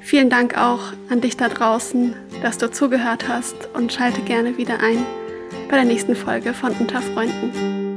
Vielen Dank auch an dich da draußen, dass du zugehört hast und schalte gerne wieder ein bei der nächsten Folge von Unter Freunden.